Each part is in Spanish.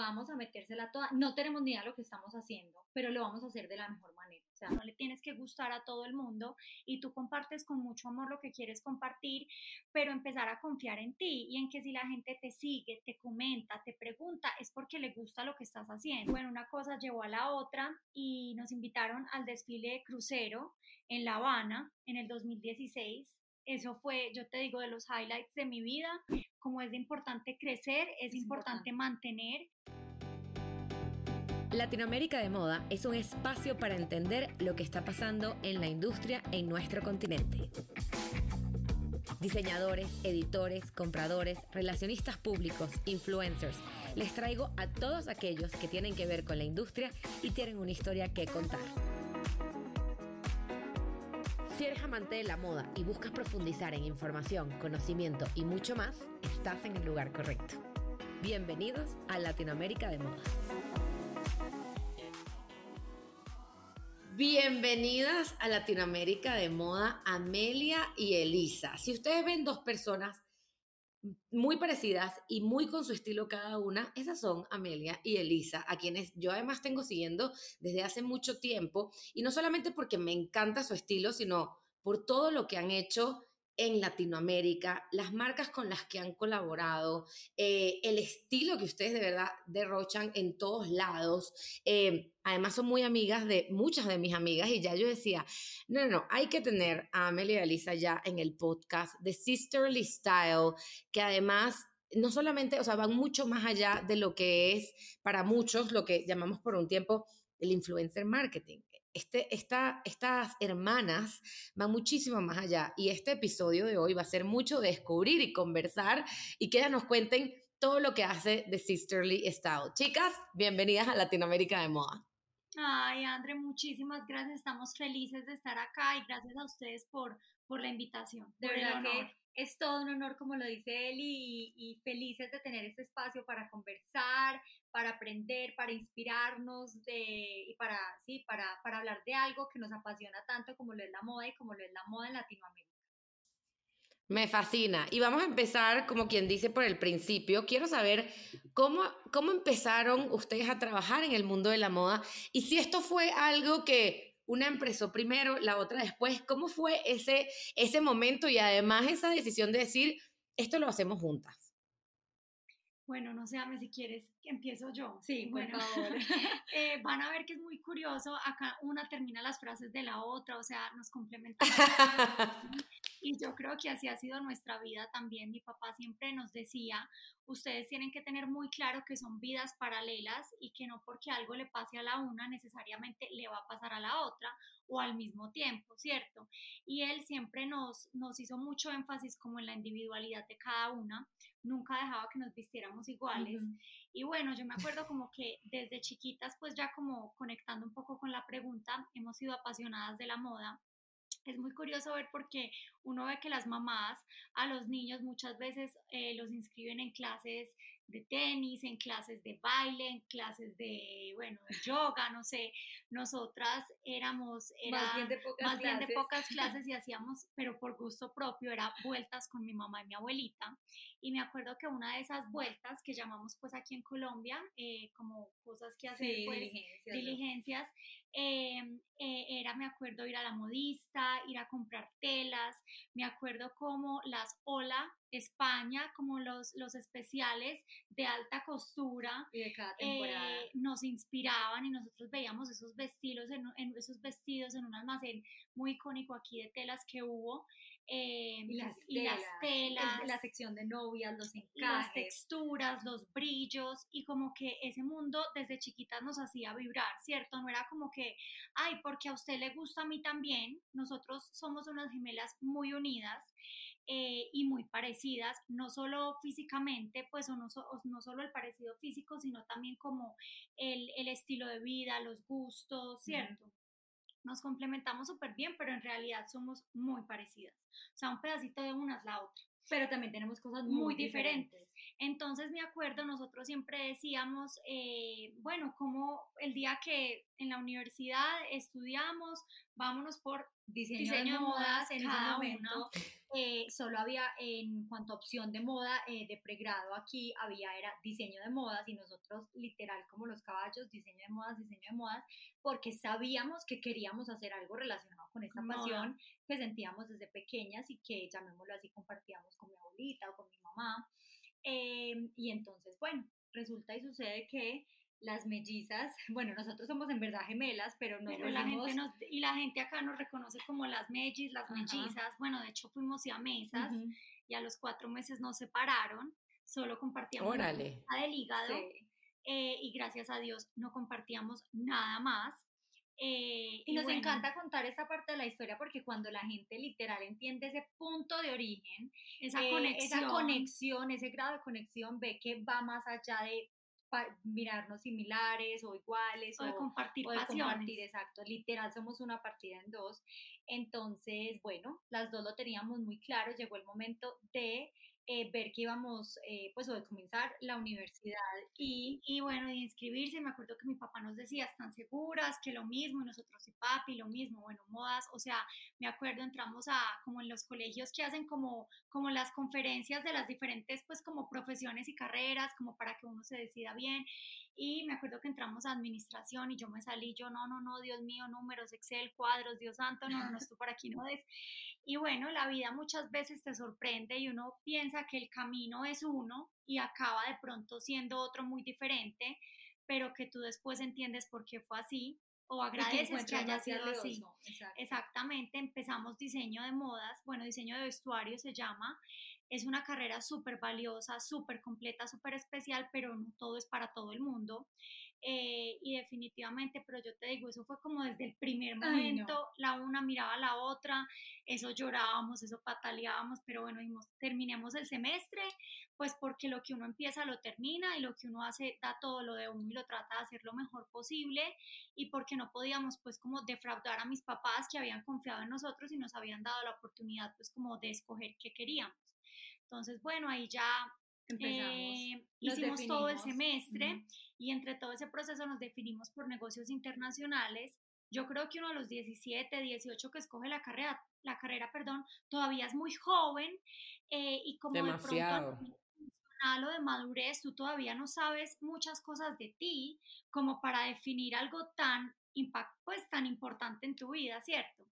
vamos a metérsela toda, no tenemos ni idea de lo que estamos haciendo, pero lo vamos a hacer de la mejor manera. O sea, no le tienes que gustar a todo el mundo y tú compartes con mucho amor lo que quieres compartir, pero empezar a confiar en ti y en que si la gente te sigue, te comenta, te pregunta, es porque le gusta lo que estás haciendo. Bueno, una cosa llevó a la otra y nos invitaron al desfile de crucero en La Habana en el 2016 eso fue, yo te digo, de los highlights de mi vida, como es importante crecer, es, importante, mantener. Latinoamérica de Moda es un espacio para entender lo que está pasando en la industria en nuestro continente. Diseñadores, editores, compradores, relacionistas públicos, influencers. Les traigo a todos aquellos que tienen que ver con la industria y tienen una historia que contar. Si eres amante de la moda y buscas profundizar en información, conocimiento y mucho más, estás en el lugar correcto. Bienvenidos a Latinoamérica de Moda. Bienvenidas a Latinoamérica de Moda, Amelia y Elisa. Si ustedes ven dos personas muy parecidas y muy con su estilo cada una, esas son Amelia y Elisa, a quienes yo además tengo siguiendo desde hace mucho tiempo, y no solamente porque me encanta su estilo, sino por todo lo que han hecho en Latinoamérica, las marcas con las que han colaborado, eh, el estilo que ustedes de verdad derrochan en todos lados. Eh, además son muy amigas de muchas de mis amigas y ya yo decía, no, no, no, hay que tener a Amelia y a Elisa ya en el podcast de Sisterly Style, que además no solamente, o sea, van mucho más allá de lo que es para muchos lo que llamamos por un tiempo el influencer marketing. Este, esta, estas hermanas van muchísimo más allá y este episodio de hoy va a ser mucho de descubrir y conversar y que ellas nos cuenten todo lo que hace The Sisterly Style. Chicas, bienvenidas a Latinoamérica de Moda. Ay, Andre, muchísimas gracias. Estamos felices de estar acá y gracias a ustedes por, por la invitación. De verdad que es todo un honor, como lo dice Eli, y, felices de tener este espacio para conversar, para aprender, para inspirarnos de, y para, sí, para, para hablar de algo que nos apasiona tanto como lo es la moda y como lo es la moda en Latinoamérica. Me fascina. Y vamos a empezar, como quien dice, por el principio. Quiero saber cómo, cómo empezaron ustedes a trabajar en el mundo de la moda y si esto fue algo que una empezó primero, la otra después. ¿Cómo fue ese, ese momento y además esa decisión de decir, esto lo hacemos juntas? Bueno, no sé, si quieres, empiezo yo. Sí, bueno, eh, van a ver que es muy curioso, acá una termina las frases de la otra, o sea, nos complementamos. y yo creo que así ha sido nuestra vida también. Mi papá siempre nos decía, ustedes tienen que tener muy claro que son vidas paralelas y que no porque algo le pase a la una necesariamente le va a pasar a la otra o al mismo tiempo, ¿cierto? Y él siempre nos, nos hizo mucho énfasis como en la individualidad de cada una, nunca dejaba que nos vistiéramos iguales. Y bueno, yo me acuerdo como que desde chiquitas, pues ya como conectando un poco con la pregunta, hemos sido apasionadas de la moda es muy curioso ver porque uno ve que las mamás a los niños muchas veces eh, los inscriben en clases de tenis, en clases de baile, en clases de, bueno, de yoga, no sé. Nosotras éramos, era, más bien de pocas, más. Bien de pocas clases y hacíamos, pero por gusto propio, era vueltas con mi mamá y mi abuelita. Y me acuerdo que una de esas vueltas que llamamos pues aquí en Colombia, eh, como cosas que hacer, pues, diligencias, diligencias em, eh, era, me acuerdo, ir a la modista, ir a comprar telas, me acuerdo como las Ola España, como los, los especiales de alta costura, y de cada temporada. Eh, nos inspiraban y nosotros veíamos esos vestidos en, en, esos vestidos en un almacén muy icónico aquí de telas que hubo. Eh, y, las, y telas, las telas, la sección de novias, los encajes, las texturas, los brillos y como que ese mundo desde chiquitas nos hacía vibrar, ¿cierto? No era como que, ay, porque a usted le gusta a mí también, nosotros somos unas gemelas muy unidas eh, y muy parecidas, no solo físicamente, pues o no, no, solo el parecido físico, sino también como el, el estilo de vida, los gustos, ¿cierto? Nos complementamos súper bien, pero en realidad somos muy parecidas. O sea, un pedacito de una es la otra pero también tenemos cosas muy, diferentes. Entonces me acuerdo, nosotros siempre decíamos, eh, bueno, como el día que en la universidad estudiamos, vámonos por diseño, de, modas, en ese momento. Eh, solo había en cuanto a opción de moda eh, de pregrado aquí había era diseño de modas y nosotros literal como los caballos diseño de modas diseño de modas porque sabíamos que queríamos hacer algo relacionado con esta pasión que sentíamos desde pequeñas y que llamémoslo así compartíamos con mi abuelita o con mi mamá Em, y entonces, bueno, resulta y sucede que las mellizas, bueno, nosotros somos en verdad gemelas, pero, la gente y la gente acá nos reconoce como las mellis, las mellizas, bueno, de hecho fuimos a mesas y a los cuatro meses nos separaron, solo compartíamos Órale. la del hígado eh, y gracias a Dios no compartíamos nada más. Eh, y, nos encanta contar esta parte de la historia porque cuando la gente literal entiende ese punto de origen, esa, eh, conexión. esa conexión, ese grado de conexión, ve que va más allá de mirarnos similares o iguales o, de compartir o de compartir, exacto, literal somos una partida en dos. Entonces, bueno, las dos lo teníamos muy claro, llegó el momento de eh, ver que íbamos, eh, pues, o de comenzar la universidad y, y, bueno, de inscribirse. Me acuerdo que mi papá nos decía, están seguras, que lo mismo, y nosotros y papi, lo mismo, bueno, modas, o sea, me acuerdo, entramos a, como en los colegios que hacen como, como las conferencias de las diferentes, pues, como profesiones y carreras, como para que uno se decida bien, y me acuerdo que entramos a administración y yo me salí, yo no, no, no, Dios mío, números, Excel, cuadros, Dios santo, no, no, no, esto por aquí no es. Y bueno, la vida muchas veces te sorprende y uno piensa que el camino es uno y acaba de pronto siendo otro muy diferente, pero que tú después entiendes por qué fue así o agradeces que, haya sido así. Exactamente, empezamos diseño de modas, bueno, diseño de vestuario se llama, es una carrera súper valiosa, súper completa, súper especial, pero no todo es para todo el mundo. Eh, y definitivamente, pero yo te digo, eso fue como desde el primer momento, la una miraba a la otra, eso llorábamos, eso pataleábamos, pero bueno, dijimos, terminemos el semestre, pues porque lo que uno empieza lo termina y lo que uno hace da todo lo de uno y lo trata de hacer lo mejor posible y porque no podíamos pues como defraudar a mis papás que habían confiado en nosotros y nos habían dado la oportunidad pues como de escoger qué queríamos. Entonces, bueno, ahí ya eh, hicimos todo el semestre y entre todo ese proceso nos definimos por negocios internacionales. Yo creo que uno de los 17, 18 que escoge la carrera, la carrera, perdón, todavía es muy joven eh, y como Demasiado. de pronto o de madurez, tú todavía no sabes muchas cosas de ti como para definir algo tan, impact, pues, tan importante en tu vida, ¿cierto?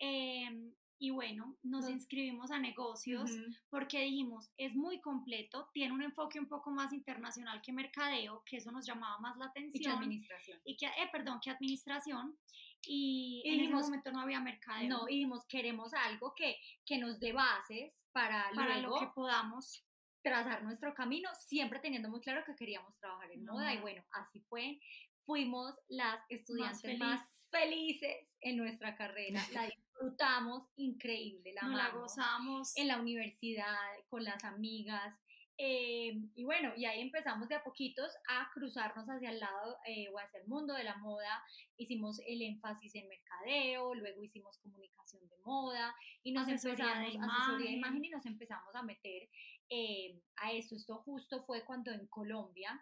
Eh, y bueno, nos inscribimos a negocios porque dijimos, es muy completo, tiene un enfoque un poco más internacional que mercadeo, que eso nos llamaba más la atención. Y que administración. Y que, eh, perdón, que administración. Y, en ese momento no había mercadeo. No, y dijimos, queremos algo que, que nos dé bases para, para lo que podamos trazar nuestro camino, siempre teniendo muy claro que queríamos trabajar en moda. Y bueno, así fue. Fuimos las estudiantes más, felices en nuestra carrera. La disfrutamos increíble, la, la gozamos en la universidad, con las amigas. Eh, y bueno, y ahí empezamos de a poquitos a cruzarnos hacia el lado eh, o hacia el mundo de la moda. Hicimos el énfasis en mercadeo, luego hicimos comunicación de moda y nos empezamos de imagen. de imagen y nos empezamos a meter eh, a esto. Esto justo fue cuando en Colombia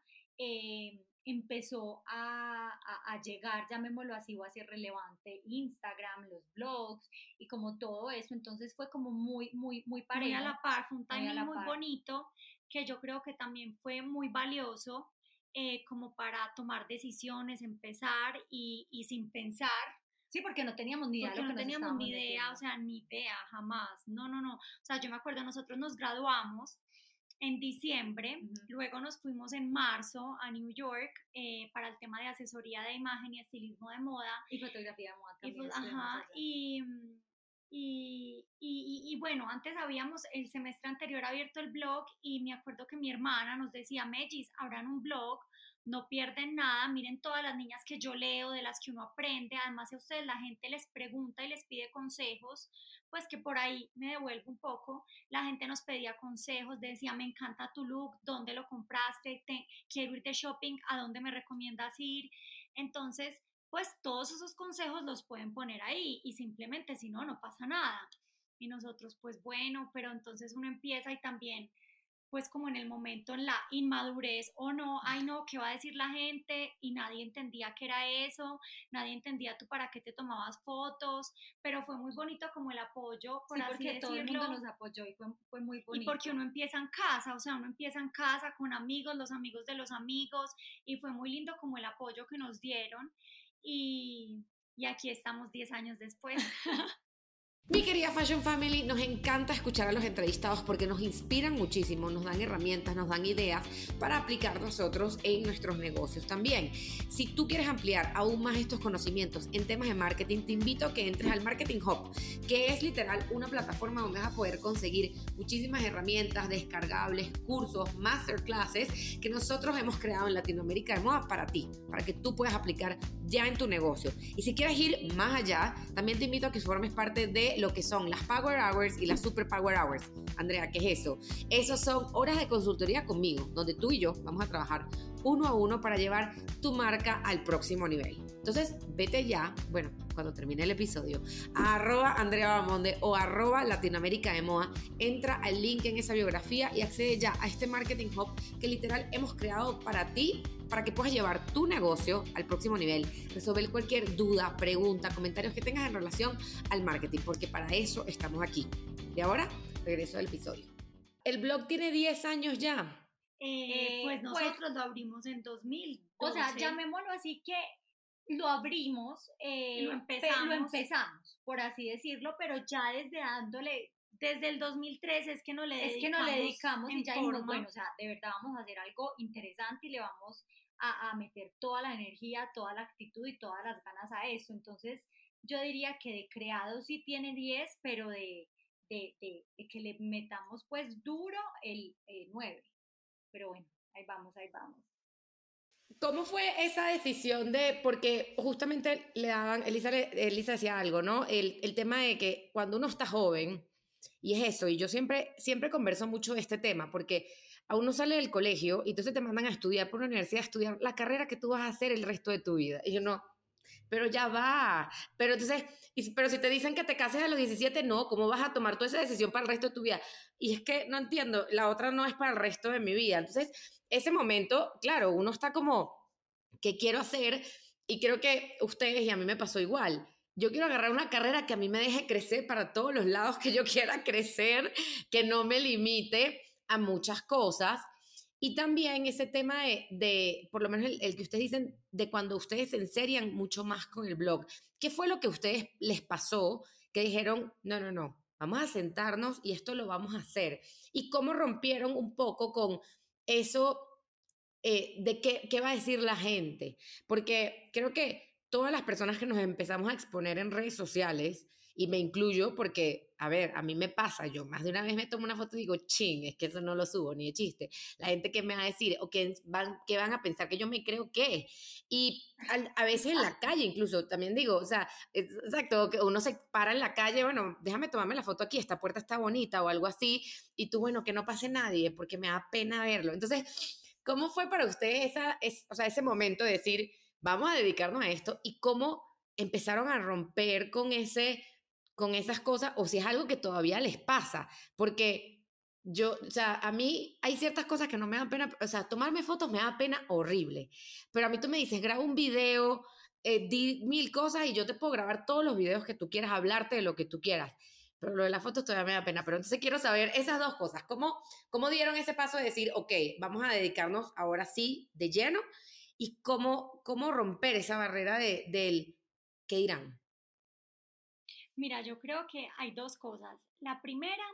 empezó a, a, llegar, llamémoslo así, o a ser relevante Instagram, los blogs y como todo eso, entonces fue como muy, muy, muy parejo. Muy a la par, fue un timing muy, bonito que yo creo que también fue muy valioso eh, como para tomar decisiones, empezar y, y, sin pensar. Sí, porque no teníamos ni idea. Porque no teníamos ni idea, o sea, ni idea, jamás. No, no, no. O sea, yo me acuerdo, nosotros nos graduamos en diciembre, luego nos fuimos en marzo a New York eh, para el tema de asesoría de imagen y estilismo de moda. Y fotografía de moda también. Y, y, y, y, bueno, antes habíamos el semestre anterior abierto el blog y me acuerdo que mi hermana nos decía, Mellis, abran un blog no pierden nada, miren todas las niñas que yo leo, de las que uno aprende, además a ustedes la gente les pregunta y les pide consejos, pues que por ahí me devuelvo un poco, la gente nos pedía consejos, decía, me encanta tu look, ¿dónde lo compraste? quiero ir de shopping, ¿a dónde me recomiendas ir? Entonces, pues todos esos consejos los pueden poner ahí y simplemente si no, no pasa nada. Y nosotros, pues bueno, pero entonces uno empieza y también pues como en el momento, en la inmadurez o no, ay no, ¿qué va a decir la gente? Y nadie entendía qué era eso, nadie entendía tú para qué te tomabas fotos, pero fue muy bonito como el apoyo, por sí, así porque decirlo. todo el mundo nos apoyó y fue, fue muy bonito. Y porque uno empieza en casa, o sea, uno empieza en casa con amigos, los amigos de los amigos, y fue muy lindo como el apoyo que nos dieron. Y, y aquí estamos 10 años después. Mi querida Fashion Family, nos encanta escuchar a los entrevistados porque nos inspiran muchísimo, nos dan herramientas, nos dan ideas para aplicar nosotros en nuestros negocios también. Si tú quieres ampliar aún más estos conocimientos en temas de marketing, te invito a que entres al Marketing Hub, que es literal una plataforma donde vas a poder conseguir muchísimas herramientas descargables, cursos, masterclasses que nosotros hemos creado en Latinoamérica de moda para ti, para que tú puedas aplicar ya en tu negocio. Y si quieres ir más allá, también te invito a que formes parte de lo que son las Power Hours y las Super Power Hours. Andrea, ¿qué es eso? Esos son horas de consultoría conmigo, donde tú y yo vamos a trabajar uno a uno para llevar tu marca al próximo nivel. Entonces, vete ya, bueno, cuando termine el episodio, a arroba Andrea Bamonde o arroba Latinoamérica de Moda, entra al link en esa biografía y accede ya a este Marketing Hub que literal hemos creado para ti, para que puedas llevar tu negocio al próximo nivel, resolver cualquier duda, pregunta, comentarios que tengas en relación al marketing, porque para eso estamos aquí. Y ahora, regreso al episodio. El blog tiene 10 años ya. Eh, pues nosotros lo abrimos en 2000. O sea, llamémoslo así que lo abrimos, eh, lo, empezamos. lo empezamos, por así decirlo, pero ya desde dándole desde el 2013 es que no le dedicamos. Es que no le dedicamos y ya dijimos, bueno, o sea, de verdad vamos a hacer algo interesante y le vamos a, a, meter toda la energía, toda la actitud y todas las ganas a eso. Entonces, yo diría que de creado sí tiene 10, pero de, de, de, de, que le metamos pues duro el, el 9. Pero bueno, ahí vamos, ahí vamos. ¿Cómo fue esa decisión de, porque justamente le daban, Elisa, Elisa decía algo, ¿no? El, el tema de que cuando uno está joven, y es eso, y yo siempre, siempre converso mucho de este tema, porque a uno sale del colegio y entonces te mandan a estudiar por una universidad, a estudiar la carrera que tú vas a hacer el resto de tu vida. Y yo no, pero ya va. Pero entonces, pero si te dicen que te cases a los 17, no, ¿cómo vas a tomar toda esa decisión para el resto de tu vida? Y es que no entiendo, la otra no es para el resto de mi vida. Entonces, ese momento, claro, uno está como, ¿qué quiero hacer? Y creo que ustedes y a mí me pasó igual. Yo quiero agarrar una carrera que a mí me deje crecer para todos los lados que yo quiera crecer, que no me limite a muchas cosas. Y también ese tema de, de por lo menos el, el, que ustedes dicen, de cuando ustedes se enserian mucho más con el blog. ¿Qué fue lo que a ustedes les pasó que dijeron, no, no, no, vamos a sentarnos y esto lo vamos a hacer? ¿Y cómo rompieron un poco con eso eh, de qué, qué va a decir la gente? Porque creo que todas las personas que nos empezamos a exponer en redes sociales, y me incluyo porque, a ver, a mí me pasa, yo más de una vez me tomo una foto y digo, ching, es que eso no lo subo ni de chiste. La gente que me va a decir, o que van, que van a pensar que yo me creo que. Y a, a veces en la calle incluso, también digo, o sea, exacto, que uno se para en la calle, bueno, déjame tomarme la foto aquí, esta puerta está bonita o algo así, y tú, bueno, que no pase nadie porque me da pena verlo. Entonces, ¿cómo fue para ustedes esa, es, o sea, ese momento de decir, vamos a dedicarnos a esto y cómo empezaron a romper con ese con esas cosas o si es algo que todavía les pasa, porque yo, o sea, a mí hay ciertas cosas que no me dan pena, o sea, tomarme fotos me da pena horrible, pero a mí tú me dices, graba un video, eh, di mil cosas y yo te puedo grabar todos los videos que tú quieras, hablarte de lo que tú quieras, pero lo de las fotos todavía me da pena, pero entonces quiero saber esas dos cosas, ¿cómo, cómo dieron ese paso de decir, ok, vamos a dedicarnos ahora sí de lleno y cómo, cómo romper esa barrera de, del qué dirán? Mira, yo creo que hay dos cosas. La primera,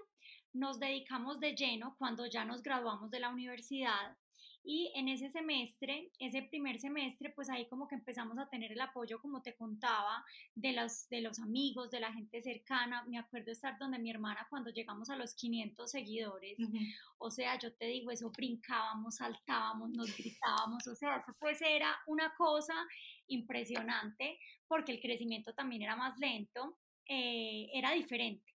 nos dedicamos de lleno cuando ya nos graduamos de la universidad y en ese semestre, ese primer semestre, pues ahí como que empezamos a tener el apoyo, como te contaba, de los, de los amigos, de la gente cercana. Me acuerdo estar donde mi hermana cuando llegamos a los 500 seguidores. Uh -huh. O sea, yo te digo, eso brincábamos, saltábamos, nos gritábamos. O sea, eso pues era una cosa impresionante porque el crecimiento también era más lento eh, era diferente.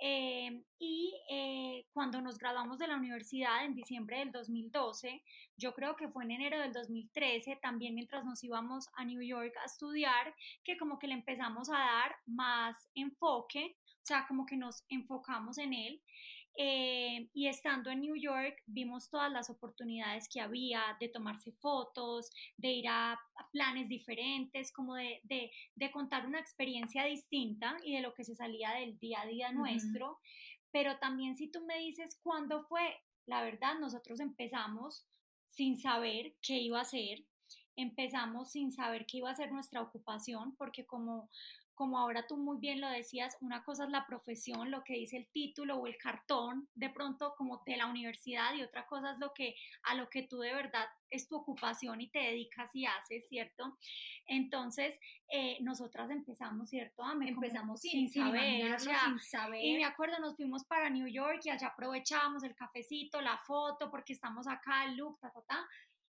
Eh, y eh, cuando nos graduamos de la universidad en diciembre del 2012, yo creo que fue en enero del 2013, también mientras nos íbamos a New York a estudiar, que como que le empezamos a dar más enfoque, o sea, como que nos enfocamos en él. Eh, y estando en New York, vimos todas las oportunidades que había de tomarse fotos, de ir a, planes diferentes, como de, de, contar una experiencia distinta y de lo que se salía del día a día nuestro. Pero también si tú me dices cuándo fue, la verdad, nosotros empezamos sin saber qué iba a ser, empezamos sin saber qué iba a ser nuestra ocupación, porque como como ahora tú muy bien lo decías, una cosa es la profesión, lo que dice el título o el cartón de pronto como de la universidad y otra cosa es lo que a lo que tú de verdad es tu ocupación y te dedicas y haces, ¿cierto? Entonces, eh, nosotras empezamos, ¿cierto? empezamos sin, saber, sin saber. Y me acuerdo, nos fuimos para New York y allá aprovechábamos el cafecito, la foto, porque estamos acá, el look, ta, ta, ta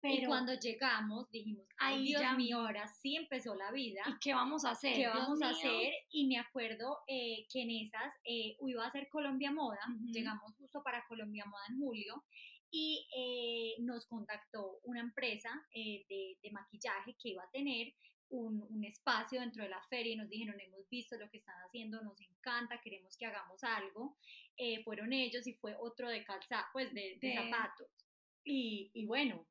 y cuando llegamos dijimos, ay Dios mío, ahora sí empezó la vida. ¿Y qué vamos a hacer? ¿Qué vamos a hacer? Y me acuerdo eh, que en esas eh, iba a ser Colombia Moda, llegamos justo para Colombia Moda en julio y eh, nos contactó una empresa de, de, maquillaje que iba a tener un, un, espacio dentro de la feria y nos dijeron, hemos visto lo que están haciendo, nos encanta, queremos que hagamos algo. fueron ellos y fue otro de calza, pues de, de, zapatos. Y, y bueno,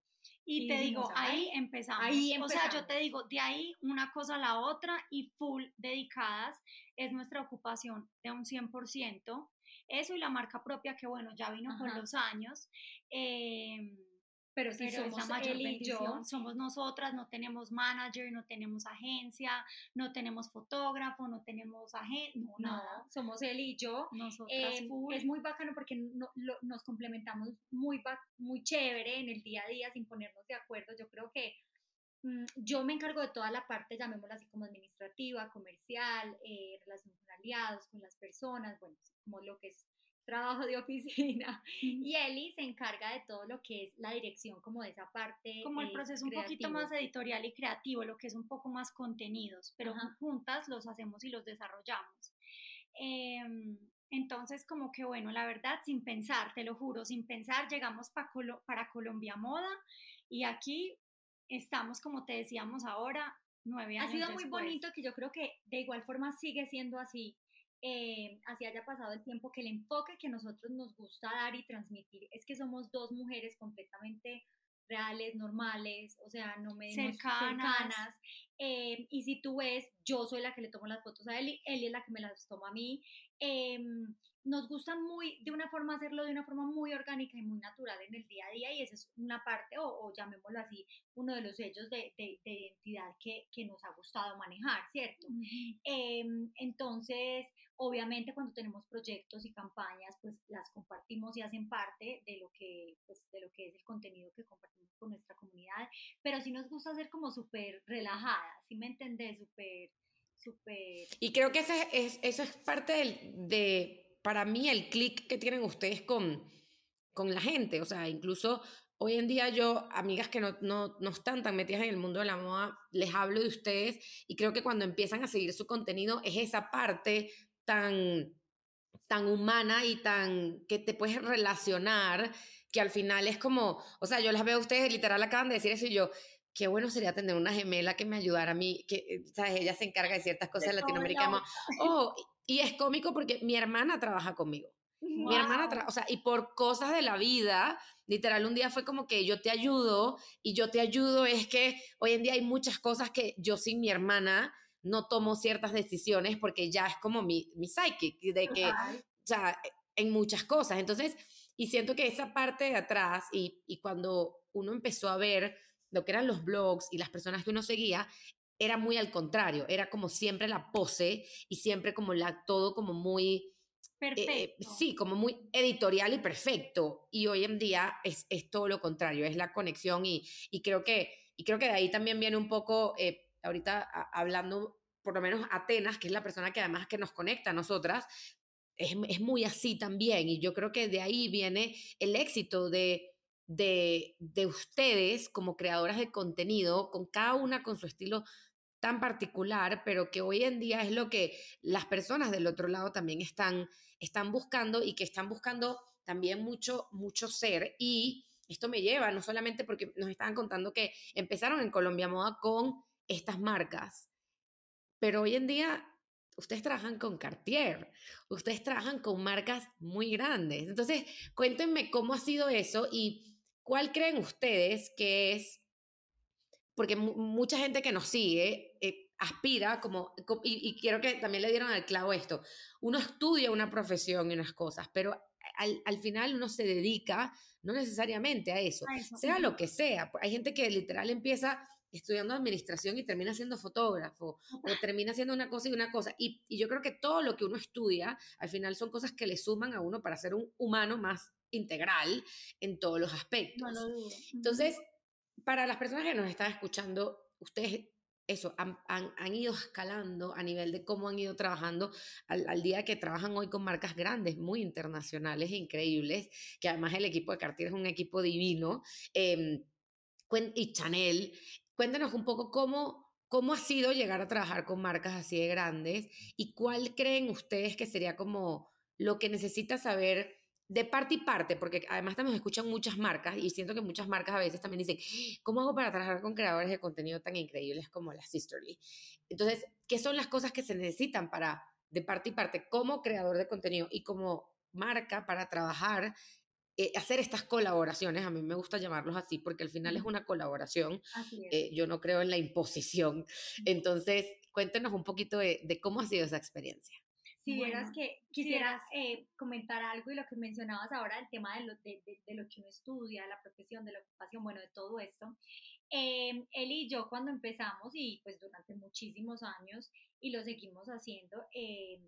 y, te digo, ahí empezamos. ahí O sea, yo te digo, de ahí una cosa a la otra y full dedicadas es nuestra ocupación de un 100%. Eso y la marca propia que, bueno, ya vino con los años. Eh, pero si somos él y yo, somos nosotras, no tenemos manager, no tenemos agencia, no tenemos fotógrafo, no tenemos agente, no, nada. somos él y yo. Nosotras em, Es muy bacano porque nos complementamos muy, muy chévere en el día a día sin ponernos de acuerdo. Yo creo que mm, yo me encargo de toda la parte, llamémosla así como administrativa, comercial, eh, relación con aliados, con las personas, bueno, como lo que es trabajo de oficina. Y Eli se encarga de todo lo que es la dirección como de esa parte como el eh, proceso un poquito más editorial y creativo lo que es un poco más contenidos pero juntas los hacemos y los desarrollamos. Em, entonces como que bueno la verdad sin pensar te lo juro sin pensar llegamos para Colombia Moda y aquí estamos como te decíamos ahora nueve años ha sido muy bonito que yo creo que de igual forma sigue siendo así eh, así haya pasado el tiempo, que el enfoque que nosotros nos gusta dar y transmitir es que somos dos mujeres completamente reales, normales, o sea, no me cercanas. Eh, y si tú ves, yo soy la que le tomo las fotos a Eli, Eli es la que me las toma a mí. Eh, nos gusta muy, de una forma hacerlo de una forma muy orgánica y muy natural en el día a día y esa es una parte, o, llamémoslo así, uno de los hechos de, de, identidad que, que, nos ha gustado manejar, ¿cierto? Em, entonces, obviamente cuando tenemos proyectos y campañas, pues las compartimos y hacen parte de lo que, pues, de lo que es el contenido que compartimos con nuestra comunidad, pero sí nos gusta ser como súper relajada, ¿sí me entendés? Súper... Súper... Y creo que ese es, eso es parte de para mí el clic que tienen ustedes con, con la gente. O sea, incluso hoy en día yo, amigas que no, no, no, están tan metidas en el mundo de la moda, les hablo de ustedes y creo que cuando empiezan a seguir su contenido es esa parte tan, tan humana y tan que te puedes relacionar que al final es como, o sea, yo las veo a ustedes, literal acaban de decir eso y yo, qué bueno sería tener una gemela que me ayudara a mí, que, ¿sabes? Ella se encarga de ciertas cosas de, Latinoamérica. Oh, y es cómico porque mi hermana trabaja conmigo. Mi hermana, o sea, y por cosas de la vida, literal, un día fue como que yo te ayudo y yo te ayudo es que hoy en día hay muchas cosas que yo sin mi hermana no tomo ciertas decisiones porque ya es como mi, mi psychic, de que, o sea, en muchas cosas. Entonces, y siento que esa parte de atrás y, y cuando uno empezó a ver lo que eran los blogs y las personas que uno seguía, era muy al contrario, era como siempre la pose y siempre como la todo como muy eh, perfecto. sí, como muy editorial y perfecto. Y hoy en día es, es todo lo contrario, es la conexión y, y, creo, que, y creo que de ahí también viene un poco, eh, ahorita hablando por lo menos Atenas, que es la persona que además que nos conecta a nosotras, es, es muy así también. Y yo creo que de ahí viene el éxito de, de, de ustedes como creadoras de contenido, con cada una con su estilo tan particular, pero que hoy en día es lo que las personas del otro lado también están, están buscando y que están buscando también mucho, mucho ser. Y esto me lleva, no solamente porque nos estaban contando que empezaron en Colombia Moda con estas marcas, pero hoy en día ustedes trabajan con Cartier, ustedes trabajan con marcas muy grandes. Entonces, cuéntenme cómo ha sido eso y cuál creen ustedes que es, porque mucha gente que nos sigue eh, aspira como, y, y, quiero que también le dieron al clavo esto, uno estudia una profesión y unas cosas, pero al, al final uno se dedica no necesariamente a eso, sea lo que sea. Hay gente que literal empieza estudiando administración y termina siendo fotógrafo o termina siendo una cosa y una cosa. Y, y, yo creo que todo lo que uno estudia al final son cosas que le suman a uno para ser un humano más integral en todos los aspectos. Entonces, para las personas que nos están escuchando, ustedes eso, han, han, ido escalando a nivel de cómo han ido trabajando al, al, día que trabajan hoy con marcas grandes, muy internacionales, increíbles, que además el equipo de Cartier es un equipo divino, eh, y Chanel. Cuéntanos un poco cómo, cómo ha sido llegar a trabajar con marcas así de grandes y cuál creen ustedes que sería como lo que necesita saber de parte y parte, porque además también escuchan muchas marcas y siento que muchas marcas a veces también dicen, ¿cómo hago para trabajar con creadores de contenido tan increíbles como la Sisterly? Entonces, ¿qué son las cosas que se necesitan para, de parte y parte, como creador de contenido y como marca para trabajar, eh, hacer estas colaboraciones? A mí me gusta llamarlos así porque al final es una colaboración. Eh, yo no creo en la imposición. Entonces, cuéntenos un poquito de, de cómo ha sido esa experiencia. Si bueno, que quisieras eh, comentar algo y lo que mencionabas ahora, el tema de lo, de, de, lo que uno estudia, la profesión, de la ocupación, bueno, de todo esto. Eh, él y yo cuando empezamos y pues durante muchísimos años y lo seguimos haciendo, eh,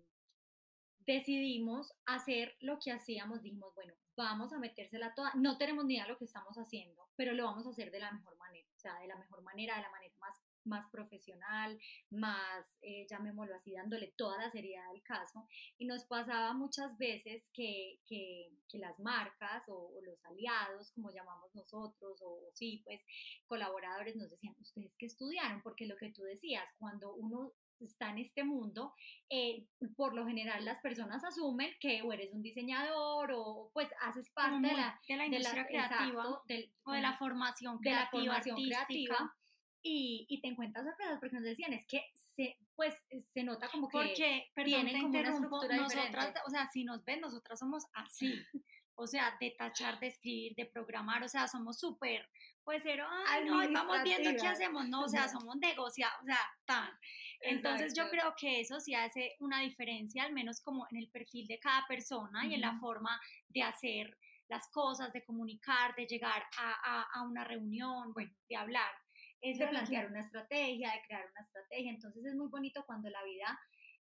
decidimos hacer lo que hacíamos, dijimos, bueno, vamos a metérsela toda, no tenemos ni idea de lo que estamos haciendo, pero lo vamos a hacer de la mejor manera, o sea, de la mejor manera, de la manera más más profesional, más, eh, llamémoslo así, dándole toda la seriedad del caso. Y nos pasaba muchas veces que, que, que las marcas o, los aliados, como llamamos nosotros, o, sí, pues colaboradores nos decían, ustedes que estudiaron, porque lo que tú decías, cuando uno está en este mundo, eh, por lo general las personas asumen que o eres un diseñador o pues haces parte de la, de la industria creativa del, o de la formación creativa, de la formación creativa y, y, te encuentras sorpresas porque nos decían, es que se, pues, se nota como que porque, tienen como una estructura nosotras, o sea, si nos ven, nosotras somos así, o sea, de tachar, de escribir, de programar, o sea, somos súper, pues, cero, ay, no, vamos viendo qué hacemos, no, o sea, somos negociados, o sea, tan. Entonces yo creo que eso sí hace una diferencia, al menos como en el perfil de cada persona y en la forma de hacer las cosas, de comunicar, de llegar a, a, a una reunión, bueno, de hablar es de plantear una estrategia, de crear una estrategia. Entonces es muy bonito cuando la vida,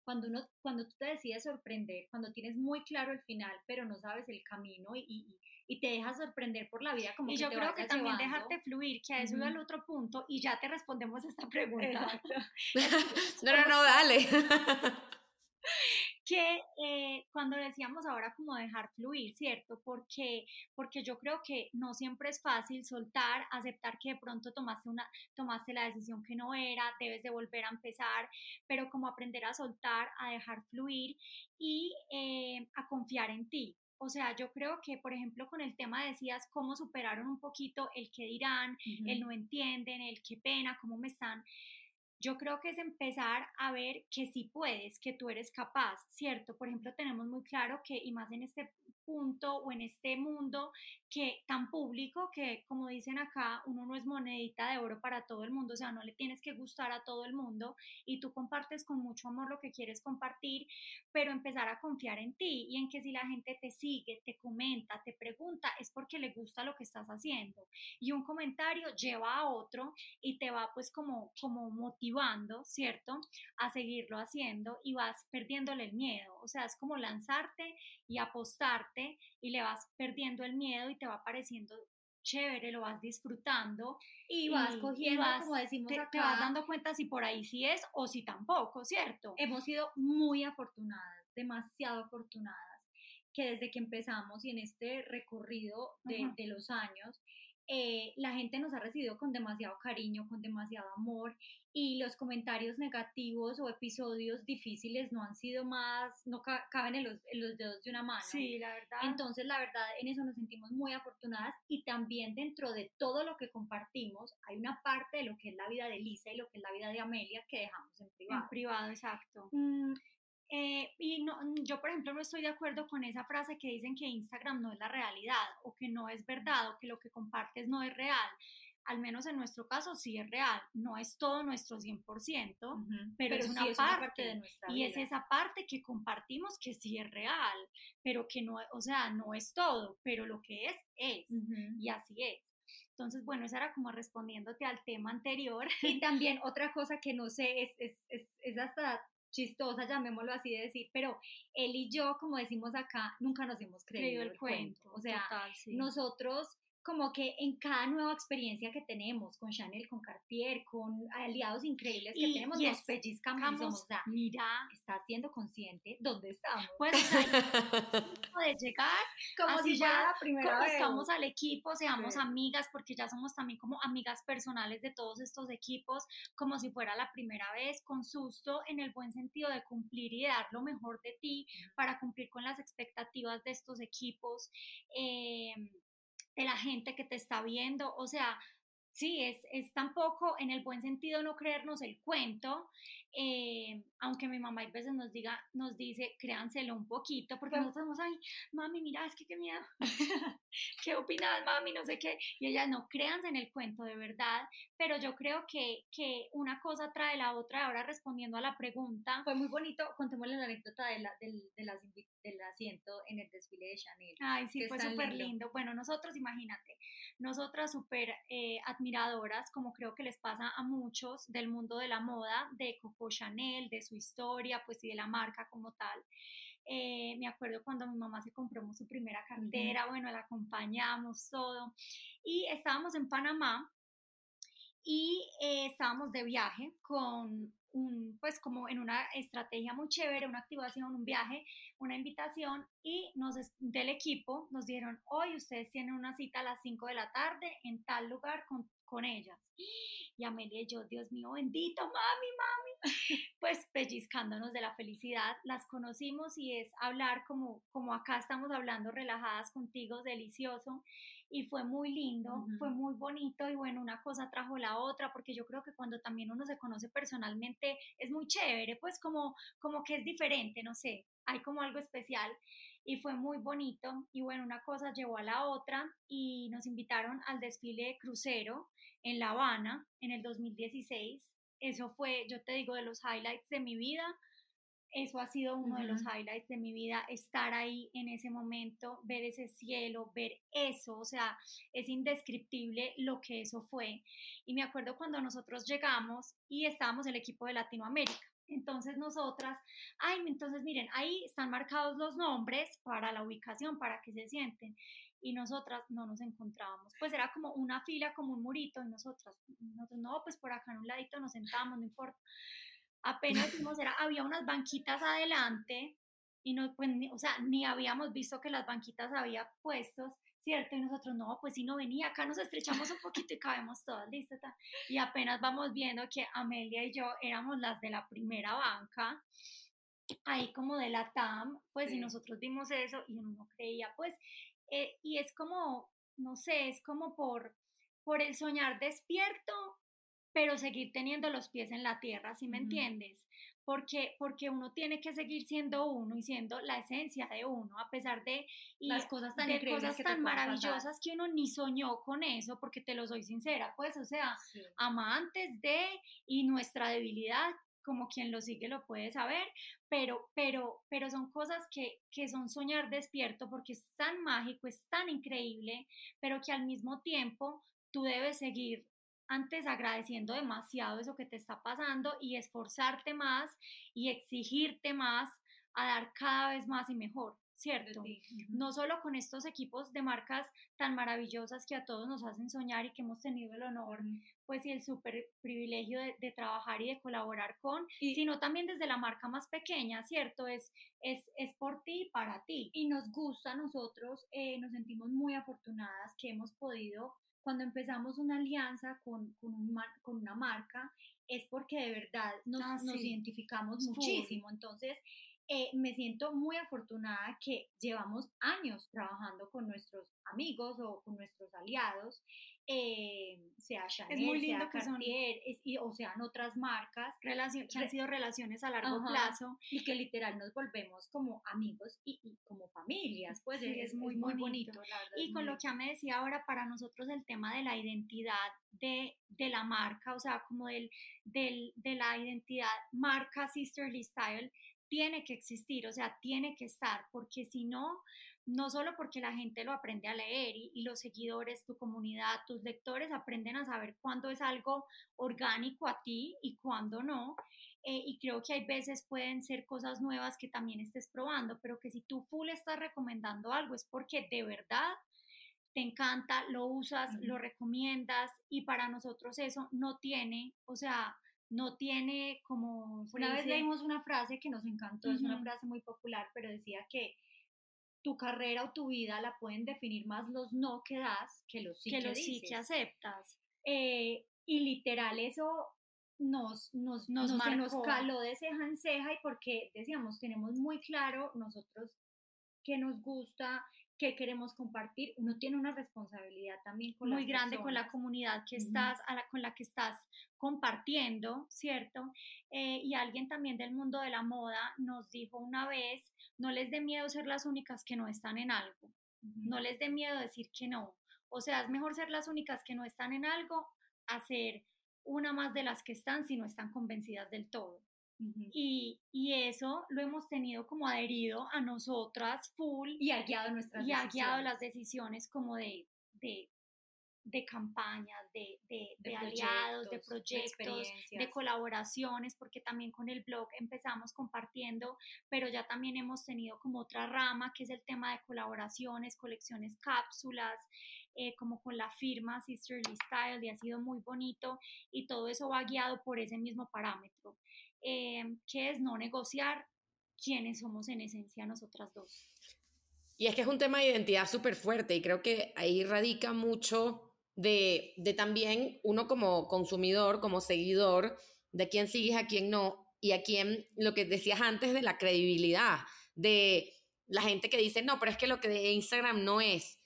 cuando uno, cuando tú te decides sorprender, cuando tienes muy claro el final, pero no sabes el camino y, y, y te dejas sorprender por la vida como y yo creo que también dejarte fluir, que a eso uh el otro punto y ya te respondemos esta pregunta. no, no, no, dale. Que eh, cuando decíamos ahora como dejar fluir, ¿cierto? Porque, porque yo creo que no siempre es fácil soltar, aceptar que de pronto tomaste, una, tomaste la decisión que no era, debes de volver a empezar, pero como aprender a soltar, a dejar fluir y eh, a confiar en ti. O sea, yo creo que, por ejemplo, con el tema decías cómo superaron un poquito el que dirán, el no entienden, el qué pena, cómo me están yo creo que es empezar a ver que sí puedes, que tú eres capaz, ¿cierto? Por ejemplo, tenemos muy claro que, y más en este punto o en este mundo que tan público que, como dicen acá, uno no es monedita de oro para todo el mundo, o sea, no le tienes que gustar a todo el mundo y tú compartes con mucho amor lo que quieres compartir, pero empezar a confiar en ti y en que si la gente te sigue, te comenta, te pregunta, es porque le gusta lo que estás haciendo. Y un comentario lleva a otro y te va pues como, como motivando, ¿cierto? A seguirlo haciendo y vas perdiéndole el miedo, o sea, es como lanzarte y apostarte y le vas perdiendo el miedo y te va pareciendo chévere, lo vas disfrutando y, vas cogiendo, como decimos te, acá, te vas dando cuenta si por ahí sí es o si tampoco, ¿cierto? Hemos sido muy afortunadas, demasiado afortunadas, que desde que empezamos y en este recorrido de, de los años, eh, la gente nos ha recibido con demasiado cariño, con demasiado amor y los comentarios negativos o episodios difíciles no han sido más, no caben en los, en los, dedos de una mano. Sí, la verdad. Entonces, la verdad, en eso nos sentimos muy afortunadas y también dentro de todo lo que compartimos hay una parte de lo que es la vida de Lisa y lo que es la vida de Amelia que dejamos en privado. En privado, exacto. Mm, eh, y no, yo, por ejemplo, no estoy de acuerdo con esa frase que dicen que Instagram no es la realidad o que no es verdad o que lo que compartes no es real al menos en nuestro caso, sí es real. No es todo nuestro 100%, pero, es, una, parte, de nuestra vida. Y es esa parte que compartimos que sí es real, pero que no, o sea, no es todo, pero lo que es, es. Y así es. Entonces, bueno, eso era como respondiéndote al tema anterior. Y también otra cosa que no sé, es, es, es, es hasta chistosa, llamémoslo así de decir, pero él y yo, como decimos acá, nunca nos hemos creído, el, cuento. O sea, nosotros como que en cada nueva experiencia que tenemos con Chanel, con Cartier, con aliados increíbles que tenemos, nos pellizcamos y o sea, mira, está siendo consciente dónde estamos. Pues de llegar, como si ya la primera vez. estamos al equipo, seamos amigas, porque ya somos también como amigas personales de todos estos equipos, como si fuera la primera vez, con susto, en el buen sentido de cumplir y de dar lo mejor de ti para cumplir con las expectativas de estos equipos. Eh, de la gente que te está viendo, o sea, sí, es, es tampoco en el buen sentido no creernos el cuento, eh, aunque mi mamá a veces nos diga, nos dice, créanselo un poquito, porque nosotros somos, ay, mami, mira, es que qué miedo, ¿qué opinas, mami? No sé qué, y ella no, créanse en el cuento, de verdad, pero yo creo que, que una cosa trae la otra, ahora respondiendo a la pregunta. Fue muy bonito, contémosle la anécdota de la, del, de las, del asiento en el desfile de Chanel. Ay, sí, fue súper lindo. Bueno, nosotros, imagínate, nosotras súper eh, admiradoras, como creo que les pasa a muchos del mundo de la moda, de Coco Chanel, de su historia, pues y de la marca como tal. Eh, me acuerdo cuando mi mamá se compró su primera cartera, bueno, la acompañamos todo. Y estábamos en Panamá y eh, estábamos de viaje con un, pues como en una estrategia muy chévere, una activación, un viaje, una invitación y nos del equipo nos dieron, hoy ustedes tienen una cita a las 5 de la tarde en tal lugar con, con ellas. Y Amelia y yo, Dios mío, bendito, mami, mami, pues pellizcándonos de la felicidad, las conocimos y es hablar como, como acá estamos hablando relajadas contigo, delicioso y fue muy lindo, fue muy bonito y bueno, una cosa trajo la otra, porque yo creo que cuando también uno se conoce personalmente es muy chévere, pues como, como que es diferente, no sé, hay como algo especial y fue muy bonito y bueno, una cosa llevó a la otra y nos invitaron al desfile de crucero en La Habana en el 2016. Eso fue, yo te digo, de los highlights de mi vida eso ha sido uno de los highlights de mi vida, estar ahí en ese momento, ver ese cielo, ver eso, o sea, es indescriptible lo que eso fue. Y me acuerdo cuando nosotros llegamos y estábamos el equipo de Latinoamérica. Entonces nosotras, ay, entonces miren, ahí están marcados los nombres para la ubicación, para que se sienten. Y nosotras no nos encontrábamos. Pues era como una fila, como un murito, y nosotras, nosotros, no, pues por acá en un ladito nos sentamos, no importa apenas vimos, era, había unas banquitas adelante y no, pues, o sea, ni habíamos visto que las banquitas había puestos, ¿cierto? Y nosotros, no, pues si no venía, acá nos estrechamos un poquito y cabemos todas, ¿listo? Y apenas vamos viendo que Amelia y yo éramos las de la primera banca, ahí como de la TAM, pues y nosotros vimos eso y uno no creía, pues, eh, y es como, no sé, es como por, por el soñar despierto pero seguir teniendo los pies en la tierra, ¿sí me entiendes? Porque, porque uno tiene que seguir siendo uno y siendo la esencia de uno, a pesar de las cosas tan, cosas tan maravillosas que uno ni soñó con eso, porque te lo soy sincera, pues, o sea, amantes de y nuestra debilidad, como quien lo sigue lo puede saber, pero, pero, pero son cosas que, que son soñar despierto porque es tan mágico, es tan increíble, pero que al mismo tiempo tú debes seguir antes agradeciendo demasiado eso que te está pasando y esforzarte más y exigirte más a dar cada vez más y mejor, ¿cierto? No solo con estos equipos de marcas tan maravillosas que a todos nos hacen soñar y que hemos tenido el honor, pues y el súper privilegio de, trabajar y de colaborar con, sino también desde la marca más pequeña, ¿cierto? Es, es, es por ti y para ti. Y nos gusta nosotros, eh, nos sentimos muy afortunadas que hemos podido cuando empezamos una alianza con, con, un con una marca, es porque de verdad nos, ah, nos identificamos muchísimo. Entonces, eh, me siento muy afortunada que llevamos años trabajando con nuestros amigos o con nuestros aliados, eh, sea Chanel, sea Cartier, o sean otras marcas. que han sido relaciones a largo plazo. Y que literal nos volvemos como amigos y, como familias, pues es, muy, muy bonito. y con lo que ya me decía ahora, para nosotros el tema de la identidad de, de la marca, o sea, como del, del, de la identidad marca Sisterly Style, tiene que existir, o sea, tiene que estar, porque si no, no solo porque la gente lo aprende a leer y, los seguidores, tu comunidad, tus lectores aprenden a saber cuándo es algo orgánico a ti y cuándo no. Eh, y creo que hay veces pueden ser cosas nuevas que también estés probando, pero que si tú full estás recomendando algo es porque de verdad te encanta, lo usas, lo recomiendas y para nosotros eso no tiene, o sea, no tiene como... Una vez leímos una frase que nos encantó, es una frase muy popular, pero decía que tu carrera o tu vida la pueden definir más los no que das que los sí que, los sí que aceptas. Eh, y literal eso nos, nos, nos, nos, caló de ceja en ceja y porque decíamos, tenemos muy claro nosotros que nos gusta, que queremos compartir, uno tiene una responsabilidad también con muy grande con la comunidad que estás, a la, con la que estás compartiendo, ¿cierto? Eh, y alguien también del mundo de la moda nos dijo una vez, no les dé miedo ser las únicas que no están en algo, no les dé miedo decir que no. O sea, es mejor ser las únicas que no están en algo a ser una más de las que están si no están convencidas del todo y, y, eso lo hemos tenido como adherido a nosotras full. Y ha guiado nuestras y ha guiado las decisiones como de, de, de campañas, de, de, aliados, de proyectos, de colaboraciones, porque también con el blog empezamos compartiendo, pero ya también hemos tenido como otra rama que es el tema de colaboraciones, colecciones cápsulas, eh, como con la firma Sisterly Style y ha sido muy bonito y todo eso va guiado por ese mismo parámetro. Em, que es no negociar quiénes somos en esencia nosotras dos. Y es que es un tema de identidad súper fuerte y creo que ahí radica mucho de, de, también uno como consumidor, como seguidor, de quién sigues, a quién no, y a quién, lo que decías antes de la credibilidad, de la gente que dice, no, pero es que lo que de Instagram no es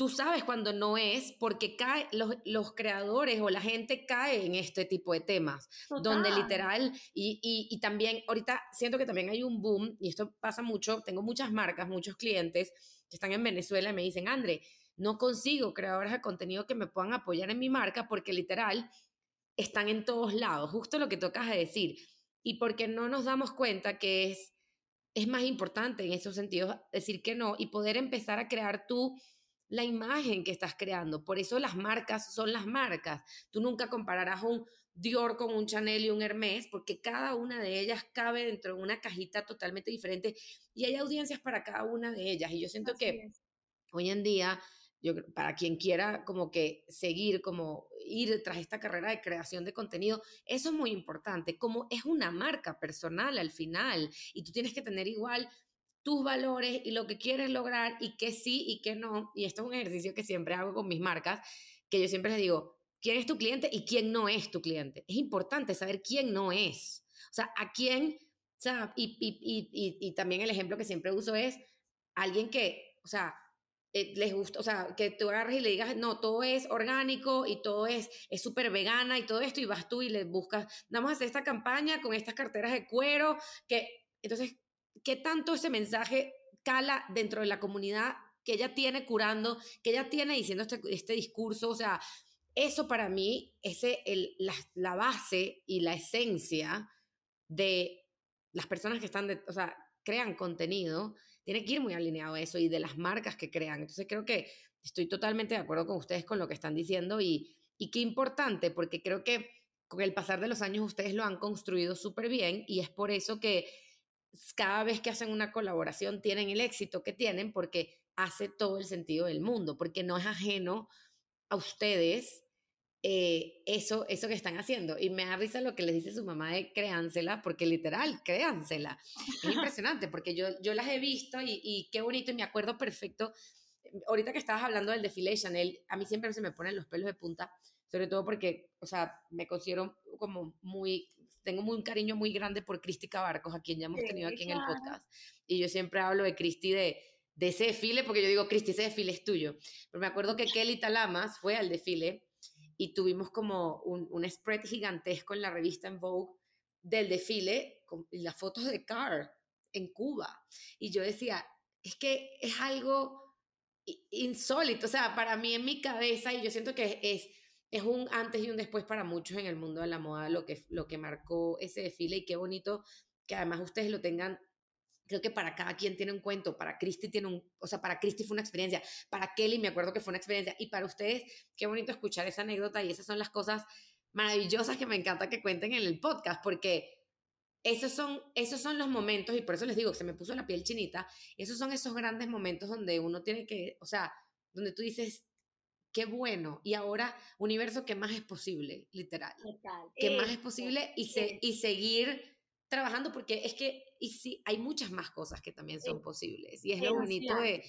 tú sabes cuando no es porque cae, los, creadores o la gente cae en este tipo de temas, donde literal, y, y, también ahorita siento que también hay un boom, y esto pasa mucho, tengo muchas marcas, muchos clientes que están en Venezuela y me dicen, André, no consigo creadores de contenido que me puedan apoyar en mi marca porque literal están en todos lados, justo lo que tocas de decir, y porque no nos damos cuenta que es, es más importante en esos sentidos decir que no y poder empezar a crear tú la imagen que estás creando. Por eso las marcas son las marcas. Tú nunca compararás un Dior con un Chanel y un Hermes, porque cada una de ellas cabe dentro de una cajita totalmente diferente y hay audiencias para cada una de ellas. Y yo siento que hoy en día, yo, para quien quiera como que seguir, como ir tras esta carrera de creación de contenido, eso es muy importante, como es una marca personal al final y tú tienes que tener igual tus valores y lo que quieres lograr y que sí y que no. Y esto es un ejercicio que siempre hago con mis marcas, que yo siempre les digo, ¿quién es tu cliente y quién no es tu cliente? Es importante saber quién no es. O sea, a quién, o sea, y, y, y, y también el ejemplo que siempre uso es alguien que, o sea, eh, les gusta, o sea, que tú agarres y le digas, no, todo es orgánico y todo es súper vegana y todo esto, y vas tú y le buscas, vamos a hacer esta campaña con estas carteras de cuero, que entonces qué tanto ese mensaje cala dentro de la comunidad que ella tiene curando, que ella tiene diciendo este, este discurso, o sea, eso para mí es el, la, base y la esencia de las personas que están, o sea, crean contenido, tiene que ir muy alineado a eso y de las marcas que crean. Entonces creo que estoy totalmente de acuerdo con ustedes con lo que están diciendo y, y qué importante, porque creo que con el pasar de los años ustedes lo han construido súper bien y es por eso que cada vez que hacen una colaboración tienen el éxito que tienen porque hace todo el sentido del mundo, porque no es ajeno a ustedes eh, eso, eso que están haciendo. Y me da risa lo que les dice su mamá de créansela, porque literal, créansela. Es impresionante, porque yo, yo las he visto y, y qué bonito y me acuerdo perfecto. Ahorita que estabas hablando del desfile de Chanel, a mí siempre se me ponen los pelos de punta, sobre todo porque, o sea, me considero como muy tengo un cariño muy grande por Cristi Cabarcos, a quien ya hemos tenido aquí en el podcast. Y yo siempre hablo de Cristi de, de ese desfile, porque yo digo, Cristi, ese desfile es tuyo. Pero me acuerdo que Kelly Talamas fue al desfile y tuvimos como un, un spread gigantesco en la revista en Vogue del desfile con las fotos de Carr en Cuba. Y yo decía, es que es algo insólito, o sea, para mí en mi cabeza, y yo siento que es, es un antes y un después para muchos en el mundo de la moda, lo que, lo que marcó ese desfile, y qué bonito que además ustedes lo tengan. Creo que para cada quien tiene un cuento, para Christy tiene un, o sea, para Christy fue una experiencia, para Kelly me acuerdo que fue una experiencia, y para ustedes, qué bonito escuchar esa anécdota, y esas son las cosas maravillosas que me encanta que cuenten en el podcast, porque esos son, esos son los momentos, y por eso les digo, se me puso la piel chinita, esos son esos grandes momentos donde uno tiene que, o sea, donde tú dices, qué bueno, y ahora, universo, ¿qué más es posible? Literal. Total. ¿Qué más es posible? Y, se, y seguir trabajando, porque es que, y sí, hay muchas más cosas que también son posibles, y es lo bonito de,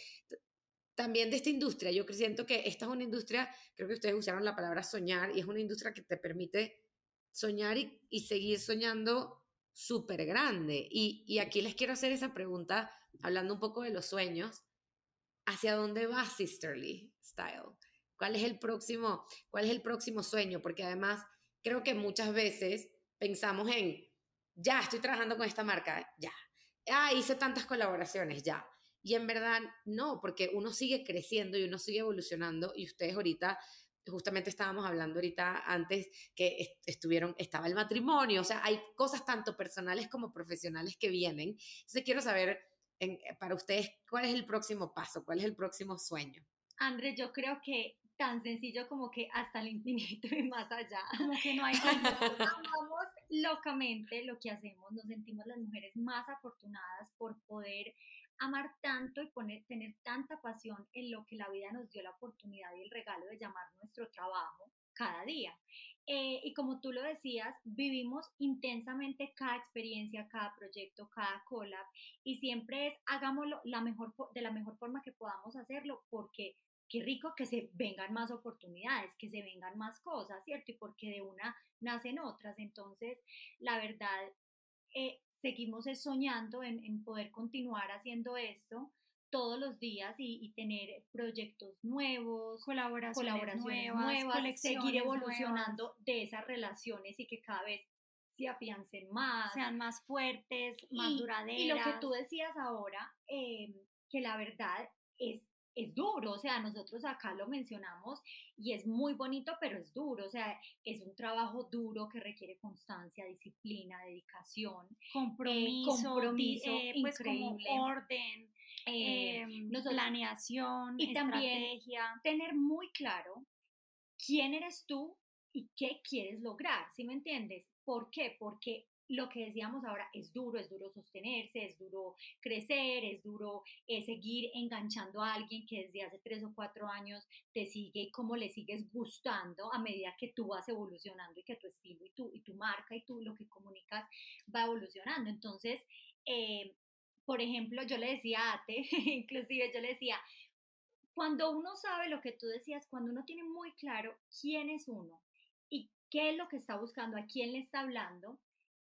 también de esta industria. Yo siento que esta es una industria, creo que ustedes usaron la palabra soñar, y es una industria que te permite soñar y, y seguir soñando súper grande. Y, aquí les quiero hacer esa pregunta, hablando un poco de los sueños. ¿Hacia dónde va Sisterly Style? ¿Cuál es el próximo, cuál es el próximo sueño? Porque además creo que muchas veces pensamos en, ya, estoy trabajando con esta marca, ya. Ah, hice tantas colaboraciones, ya. Y en verdad no, porque uno sigue creciendo y uno sigue evolucionando y ustedes ahorita justamente estábamos hablando ahorita antes que estuvieron, estaba el matrimonio, o sea, hay cosas tanto personales como profesionales que vienen. Entonces quiero saber en, para ustedes cuál es el próximo paso, cuál es el próximo sueño. André, yo creo que tan sencillo como que hasta el infinito y más allá. Como que no hay Amamos locamente lo que hacemos, nos sentimos las mujeres más afortunadas por poder amar tanto y poner, tener tanta pasión en lo que la vida nos dio la oportunidad y el regalo de llamar nuestro trabajo cada día. Eh, y como tú lo decías, vivimos intensamente cada experiencia, cada proyecto, cada collab y siempre es hagámoslo la mejor, de la mejor forma que podamos hacerlo porque qué rico que se vengan más oportunidades, que se vengan más cosas, ¿cierto? Y porque de una nacen otras. Entonces, la verdad, eh, seguimos soñando en, poder continuar haciendo esto todos los días y, tener proyectos nuevos, colaboraciones, nuevas, seguir evolucionando de esas relaciones y que cada vez se afiancen más, sean más fuertes, más duraderas. Y lo que tú decías ahora, eh, que la verdad es es duro, o sea, nosotros acá lo mencionamos y es muy bonito, pero es duro, o sea, es un trabajo duro que requiere constancia, disciplina, dedicación, compromiso, eh, compromiso eh, pues increíble. orden, eh, planeación, y estrategia. también tener muy claro quién eres tú y qué quieres lograr, ¿sí me entiendes? ¿Por qué? Porque lo que decíamos ahora es duro, es duro sostenerse, es duro crecer, es duro eh, seguir enganchando a alguien que desde hace tres o cuatro años te sigue y cómo le sigues gustando a medida que tú vas evolucionando y que tu estilo y tu, y tu marca y tú lo que comunicas va evolucionando. Entonces, eh, por ejemplo, yo le decía a Ate, inclusive yo le decía, cuando uno sabe lo que tú decías, cuando uno tiene muy claro quién es uno y qué es lo que está buscando, a quién le está hablando,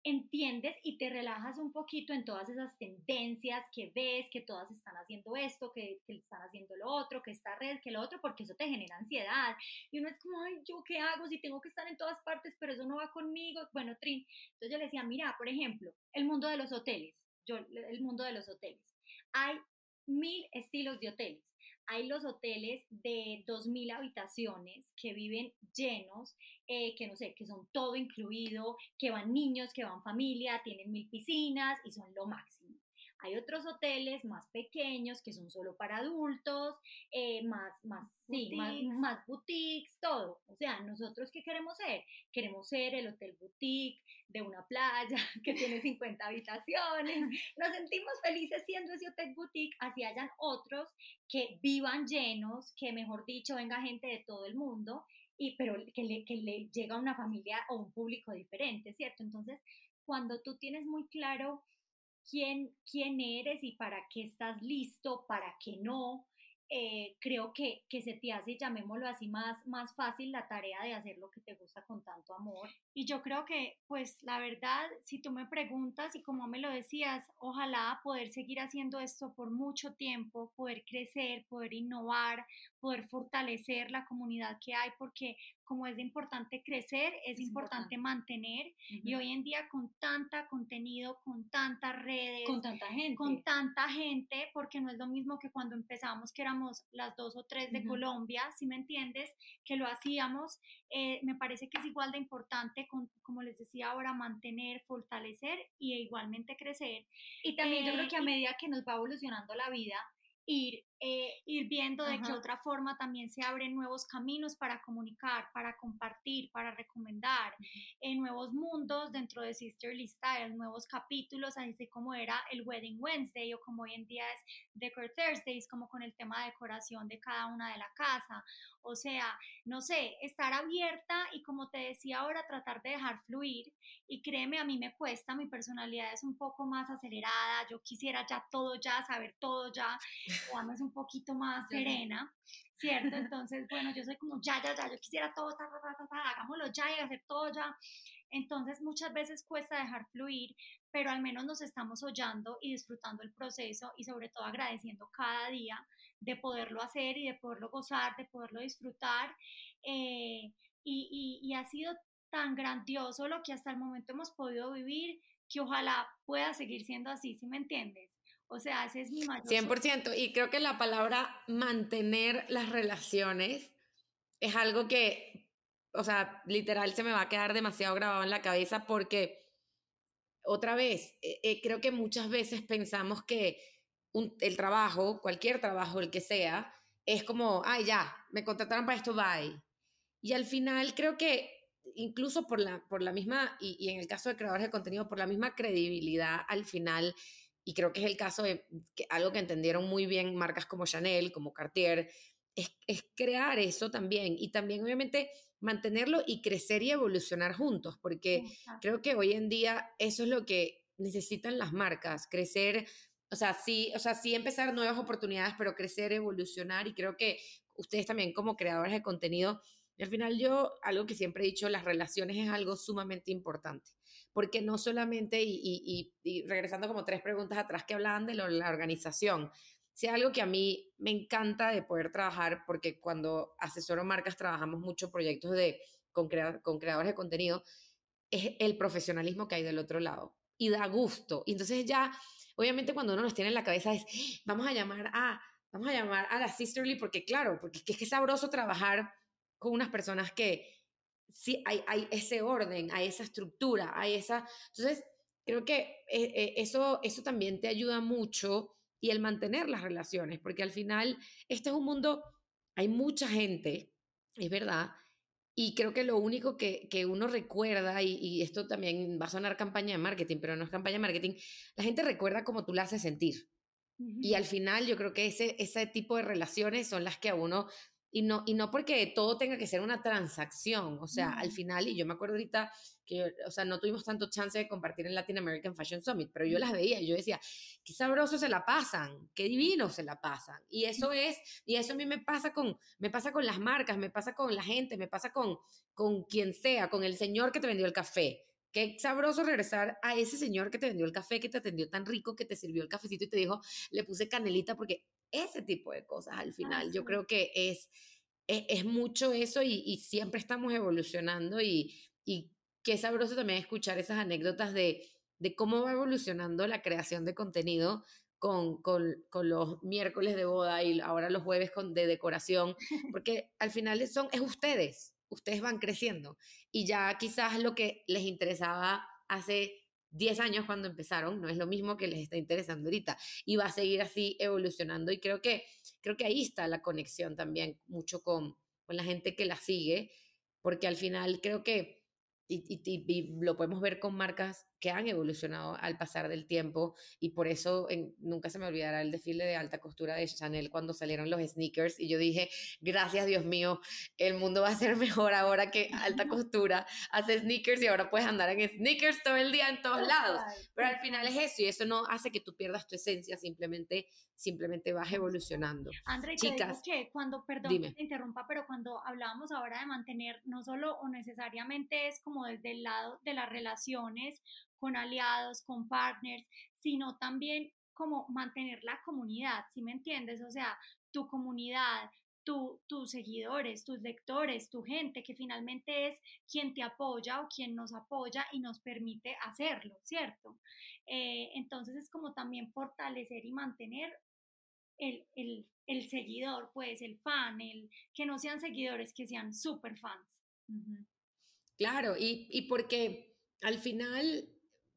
entiendes y te relajas un poquito en todas esas tendencias que ves, que todas están haciendo esto, que, están haciendo lo otro, que esta red, que lo otro, porque eso te genera ansiedad. Y uno es como, ay, ¿yo qué hago si tengo que estar en todas partes, pero eso no va conmigo? Bueno, Trin, entonces yo le decía, mira, por ejemplo, el mundo de los hoteles, yo, el mundo de los hoteles. Hay mil estilos de hoteles hay los hoteles de 2.000 habitaciones que viven llenos, eh, que no sé, que son todo incluido, que van niños, que van familia, tienen mil piscinas y son lo máximo. Hay otros hoteles más pequeños que son solo para adultos, eh, más, más, sí, más, más, boutiques, todo. O sea, nosotros qué queremos ser? Queremos ser el hotel boutique de una playa que tiene 50 habitaciones. Nos sentimos felices siendo ese hotel boutique, así hayan otros que vivan llenos, que mejor dicho venga gente de todo el mundo, y, pero que le, que le llega a una familia o un público diferente, ¿cierto? Entonces, cuando tú tienes muy claro quién, quién eres y para qué estás listo, para qué no, eh, creo que, que se te hace, llamémoslo así, más, más fácil la tarea de hacer lo que te gusta con tanto amor. Y yo creo que, pues la verdad, si tú me preguntas y como me lo decías, ojalá poder seguir haciendo esto por mucho tiempo, poder crecer, poder innovar, poder fortalecer la comunidad que hay, porque como es importante crecer, es, importante, mantener. Y hoy en día con tanta contenido, con tantas redes, con tanta gente, con tanta gente, porque no es lo mismo que cuando empezamos, que éramos las dos o tres de Colombia, si me entiendes, que lo hacíamos, eh, me parece que es igual de importante, como les decía ahora, mantener, fortalecer y igualmente crecer. Y también yo creo que a eh, medida que nos va evolucionando la vida, ir, eh, ir viendo de qué otra forma también se abren nuevos caminos para comunicar, para compartir, para recomendar, en nuevos mundos dentro de Sisterly Style, nuevos capítulos, así como era el Wedding Wednesday o como hoy en día es Decor Thursdays, como con el tema de decoración de cada una de la casa. O sea, no sé, estar abierta y como te decía ahora, tratar de dejar fluir. Y créeme, a mí me cuesta, mi personalidad es un poco más acelerada, yo quisiera ya todo ya, saber todo ya, o es un poquito más serena, ¿cierto? Entonces, bueno, yo soy como ya, ya, ya, yo quisiera todo, ta, ta, ta, ta, hagámoslo ya y hacer todo ya. Entonces, muchas veces cuesta dejar fluir, pero al menos nos estamos hollando y disfrutando el proceso y sobre todo agradeciendo cada día de poderlo hacer y de poderlo gozar, de poderlo disfrutar. Eh, y, y, ha sido tan grandioso lo que hasta el momento hemos podido vivir que ojalá pueda seguir siendo así, si me entiendes? O sea, ese es mi mayor... 100%. Y creo que la palabra mantener las relaciones es algo que, o sea, literal se me va a quedar demasiado grabado en la cabeza porque, otra vez, eh, eh, creo que muchas veces pensamos que el trabajo, cualquier trabajo, el que sea, es como, ay, ya, me contrataron para esto, bye. Y al final creo que incluso por la, por la misma, y, en el caso de creadores de contenido, por la misma credibilidad, al final, y creo que es el caso de que algo que entendieron muy bien marcas como Chanel, como Cartier, es, es crear eso también y también obviamente mantenerlo y crecer y evolucionar juntos, porque creo que hoy en día eso es lo que necesitan las marcas, crecer o sea, sí, o sea, sí empezar nuevas oportunidades, pero crecer, evolucionar y creo que ustedes también como creadores de contenido, al final yo, algo que siempre he dicho, las relaciones es algo sumamente importante, porque no solamente, y, regresando como tres preguntas atrás que hablaban de la organización, si algo que a mí me encanta de poder trabajar, porque cuando asesoro marcas trabajamos muchos proyectos de, con, con creadores de contenido, es el profesionalismo que hay del otro lado. Y da gusto. Y entonces ya Obviamente cuando uno nos tiene en la cabeza es, vamos a llamar a, vamos a llamar a la Sisterly porque claro, porque es que es sabroso trabajar con unas personas que sí hay, hay ese orden, hay esa estructura, hay esa... Entonces, creo que eh, eh, eso, eso también te ayuda mucho y el mantener las relaciones, porque al final este es un mundo, hay mucha gente, es verdad, y creo que lo único que, que uno recuerda, y, esto también va a sonar campaña de marketing, pero no es campaña de marketing, la gente recuerda cómo tú la haces sentir. Y al final yo creo que ese, ese tipo de relaciones son las que a uno y no, y no porque todo tenga que ser una transacción, o sea, al final, y yo me acuerdo ahorita que, o sea, no tuvimos tanto chance de compartir en Latin American Fashion Summit, pero yo las veía y yo decía, qué sabroso se la pasan, qué divino se la pasan. Y eso es, y eso a mí me pasa con, me pasa con las marcas, me pasa con la gente, me pasa con, con quien sea, con el señor que te vendió el café. Qué sabroso regresar a ese señor que te vendió el café, que te atendió tan rico, que te sirvió el cafecito y te dijo, le puse canelita porque ese tipo de cosas al final. Yo creo que es, e, es, mucho eso y, siempre estamos evolucionando y, y qué sabroso también escuchar esas anécdotas de, de cómo va evolucionando la creación de contenido con, con, con, los miércoles de boda y ahora los jueves con, de decoración, porque al final son, es ustedes, ustedes van creciendo y ya quizás lo que les interesaba hace 10 años cuando empezaron, no es lo mismo que les está interesando ahorita y va a seguir así evolucionando y creo que, creo que ahí está la conexión también mucho con, con la gente que la sigue, porque al final creo que y, lo podemos ver con marcas que han evolucionado al pasar del tiempo y por eso nunca se me olvidará el desfile de alta costura de Chanel cuando salieron los sneakers y yo dije, gracias Dios mío, el mundo va a ser mejor ahora que alta costura hace sneakers y ahora puedes andar en sneakers todo el día en todos lados. Pero al final es eso y eso no hace que tú pierdas tu esencia, simplemente simplemente vas evolucionando. André, Chicas, que cuando, perdón que te interrumpa, pero cuando hablábamos ahora de mantener, no solo o necesariamente es como desde el lado de las relaciones con aliados, con partners, sino también como mantener la comunidad, ¿sí me entiendes? O sea, tu comunidad, tu, tus seguidores, tus lectores, tu gente, que finalmente es quien te apoya o quien nos apoya y nos permite hacerlo, ¿cierto? Eh, entonces es como también fortalecer y mantener el, el, seguidor, pues el fan, el que no sean seguidores, que sean super fans. Claro, y, y, porque al final,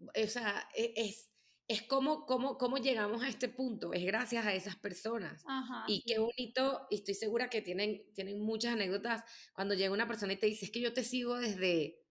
o sea, e, es, es como, como, cómo llegamos a este punto, es gracias a esas personas. y qué bonito, y estoy segura que tienen, tienen muchas anécdotas cuando llega una persona y te dice, es que yo te sigo desde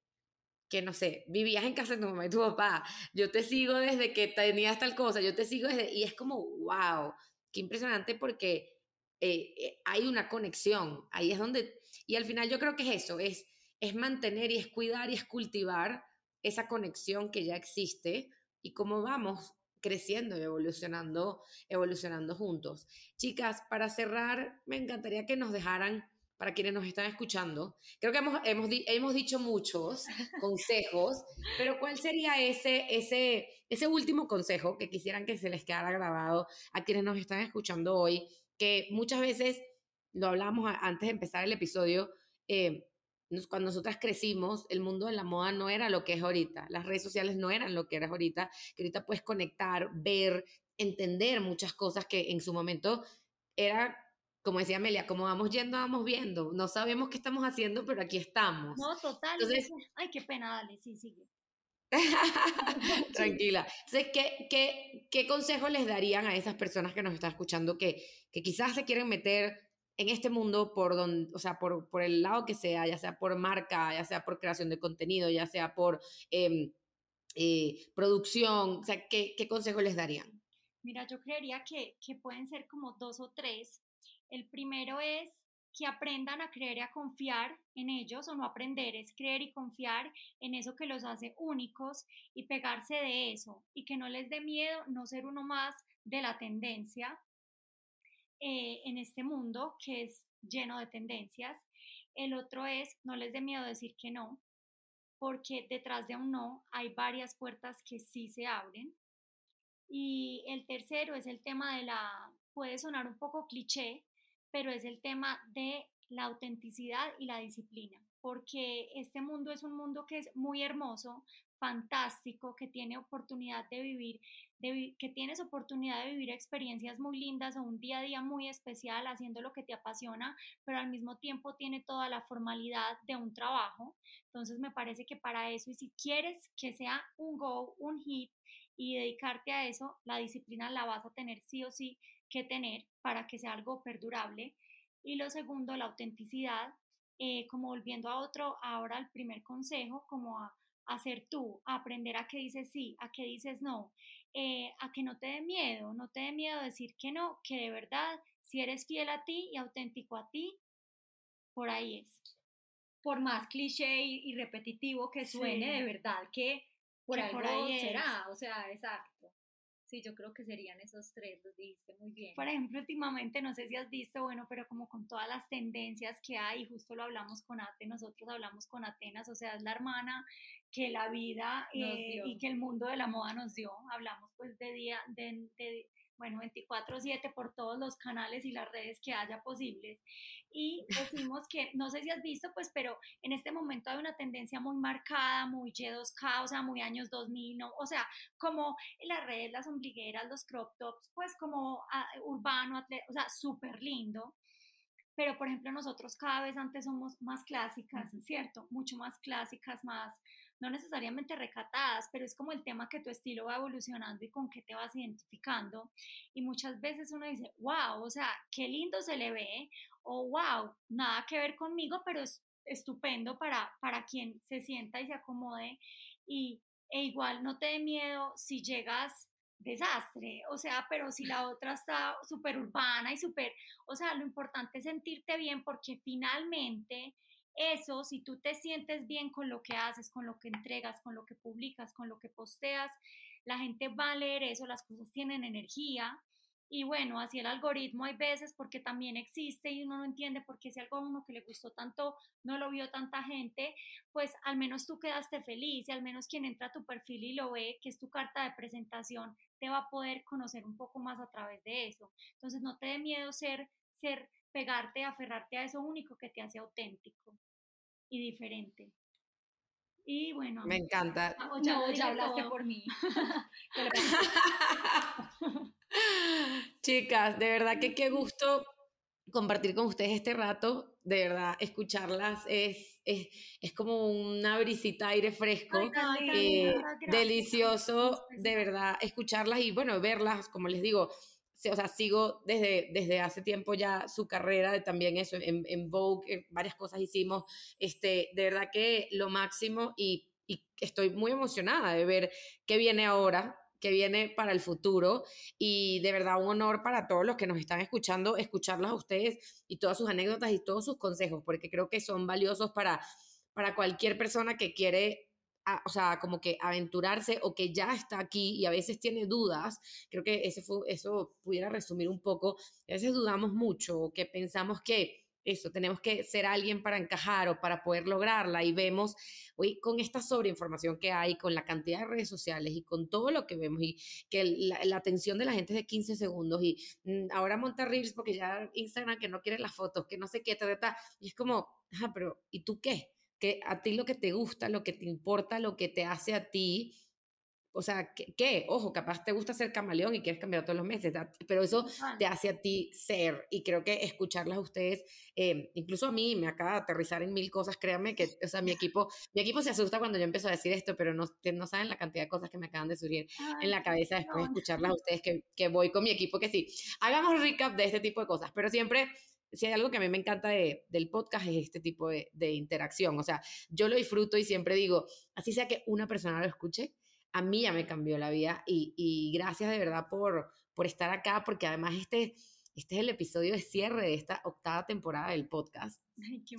que no sé, vivías en casa de tu mamá y tu papá, yo te sigo desde que tenías tal cosa, yo te sigo desde, y es como, wow, qué impresionante porque eh, eh, hay una conexión, ahí es donde, y al final yo creo que es eso, es, es mantener y es cuidar y es cultivar esa conexión que ya existe y cómo vamos creciendo y evolucionando, evolucionando juntos. Chicas, para cerrar, me encantaría que nos dejaran, para quienes nos están escuchando, creo que hemos, hemos, hemos dicho muchos consejos, pero ¿cuál sería ese, ese, ese último consejo que quisieran que se les quedara grabado a quienes nos están escuchando hoy? Que muchas veces, lo hablamos antes de empezar el episodio, eh, cuando nosotras crecimos, el mundo de la moda no era lo que es ahorita, las redes sociales no eran lo que eran ahorita, que ahorita puedes conectar, ver, entender muchas cosas que en su momento era, como decía Amelia, como vamos yendo, vamos viendo, no sabemos qué estamos haciendo, pero aquí estamos. No, total. Entonces, ay, qué pena, dale, sí, sigue. Tranquila. Entonces, ¿qué, qué, qué consejo les darían a esas personas que nos están escuchando que, que quizás se quieren meter en este mundo por donde, o sea, por, por, el lado que sea, ya sea por marca, ya sea por creación de contenido, ya sea por em, eh, producción, ¿qué, ¿qué consejo les darían? Mira, yo creería que, que pueden ser como dos o tres. El primero es que aprendan a creer y a confiar en ellos, o no aprender, es creer y confiar en eso que los hace únicos y pegarse de eso, y que no les dé miedo no ser uno más de la tendencia, eh, en este mundo que es lleno de tendencias. El otro es, no les dé miedo decir que no, porque detrás de un no hay varias puertas que sí se abren. Y el tercero es el tema de la, puede sonar un poco cliché, pero es el tema de la autenticidad y la disciplina, porque este mundo es un mundo que es muy hermoso, fantástico, que tiene oportunidad de vivir que tienes oportunidad de vivir experiencias muy lindas o un día a día muy especial haciendo lo que te apasiona, pero al mismo tiempo tiene toda la formalidad de un trabajo. Entonces me parece que para eso, y si quieres que sea un go, un hit y dedicarte a eso, la disciplina la vas a tener sí o sí que tener para que sea algo perdurable. Y lo segundo, la autenticidad, eh, como volviendo a otro, ahora al primer consejo, como a hacer tú, a aprender a qué dices sí, a qué dices no, eh, a que no te dé miedo, no te dé miedo decir que no, que de verdad, si eres fiel a ti y auténtico a ti, por ahí es. Por más cliché y, repetitivo que suene, de verdad que por, ahí será, o sea, exacto. Sí, yo creo que serían esos tres, los dijiste muy bien. Por ejemplo, últimamente, no sé si has visto, bueno, pero como con todas las tendencias que hay, justo lo hablamos con Ate, nosotros hablamos con Atenas, o sea, es la hermana que la vida eh, y que el mundo de la moda nos dio. Hablamos pues de día, de, de bueno, 24/7 por todos los canales y las redes que haya posibles. Y decimos que, no sé si has visto, pues, pero en este momento hay una tendencia muy marcada, muy Y2K, o sea, muy años 2000, ¿no? o sea, como las redes, las ombligueras, los crop tops, pues como ah, urbano, o sea, súper lindo pero por ejemplo nosotros cada vez antes somos más clásicas, ¿cierto? Mucho más clásicas, más, no necesariamente recatadas, pero es como el tema que tu estilo va evolucionando y con qué te vas identificando. Y muchas veces uno dice, wow, o sea, qué lindo se le ve, o wow, nada que ver conmigo, pero es estupendo para, para quien se sienta y se acomode y, e igual no te dé miedo si llegas desastre, o sea, pero si la otra está súper urbana y súper, o sea, lo importante es sentirte bien porque finalmente eso, si tú te sientes bien con lo que haces, con lo que entregas, con lo que publicas, con lo que posteas, la gente va a leer eso, las cosas tienen energía y bueno, así el algoritmo hay veces porque también existe y uno no entiende por qué si algo a uno que le gustó tanto no lo vio tanta gente, pues al menos tú quedaste feliz y al menos quien entra a tu perfil y lo ve, que es tu carta de presentación, te va a poder conocer un poco más a través de eso. Entonces no te dé miedo ser, ser, pegarte, aferrarte a eso único que te hace auténtico y diferente. Y bueno. Me encanta. ya, no, ya hablaste por mí. Chicas, de verdad que qué gusto compartir con ustedes este rato, de verdad, escucharlas es, es, es como una brisita aire fresco, eh, delicioso, de verdad, escucharlas y bueno, verlas, como les digo, o sea, sigo desde, desde hace tiempo ya su carrera, también eso, en, en Vogue, varias cosas hicimos, este, de verdad que lo máximo y, y estoy muy emocionada de ver qué viene ahora, que viene para el futuro y de verdad un honor para todos los que nos están escuchando, escucharlas a ustedes y todas sus anécdotas y todos sus consejos, porque creo que son valiosos para, para cualquier persona que quiere o sea, como que aventurarse o que ya está aquí y a veces tiene dudas, creo que ese fue, eso pudiera resumir un poco, a veces dudamos mucho o que pensamos que eso, tenemos que ser alguien para encajar o para poder lograrla y vemos, hoy con esta sobreinformación que hay, con la cantidad de redes sociales y con todo lo que vemos y que la, atención de la gente es de 15 segundos y mm, ahora monta reels porque ya Instagram que no quiere las fotos, que no sé qué, ta, y es como, ajá, pero ¿y tú qué? Que a ti lo que te gusta, lo que te importa, lo que te hace a ti, o sea, ¿qué, Ojo, capaz te gusta ser camaleón y quieres cambiar todos los meses, pero eso te hace a ti ser. Y creo que escucharlas a ustedes, eh, incluso a mí, me acaba de aterrizar en mil cosas. Créanme que, o sea, mi equipo, mi equipo se asusta cuando yo empiezo a decir esto, pero no, no saben la cantidad de cosas que me acaban de surgir en la cabeza después de escucharlas a ustedes, que, que voy con mi equipo, que sí, hagamos recap de este tipo de cosas, pero siempre si hay algo que a mí me encanta de, del podcast es este tipo de, interacción. O sea, yo lo disfruto y siempre digo, así sea que una persona lo escuche, a mí ya me cambió la vida y, gracias de verdad por, por estar acá, porque además este, este es el episodio de cierre de esta octava temporada del podcast.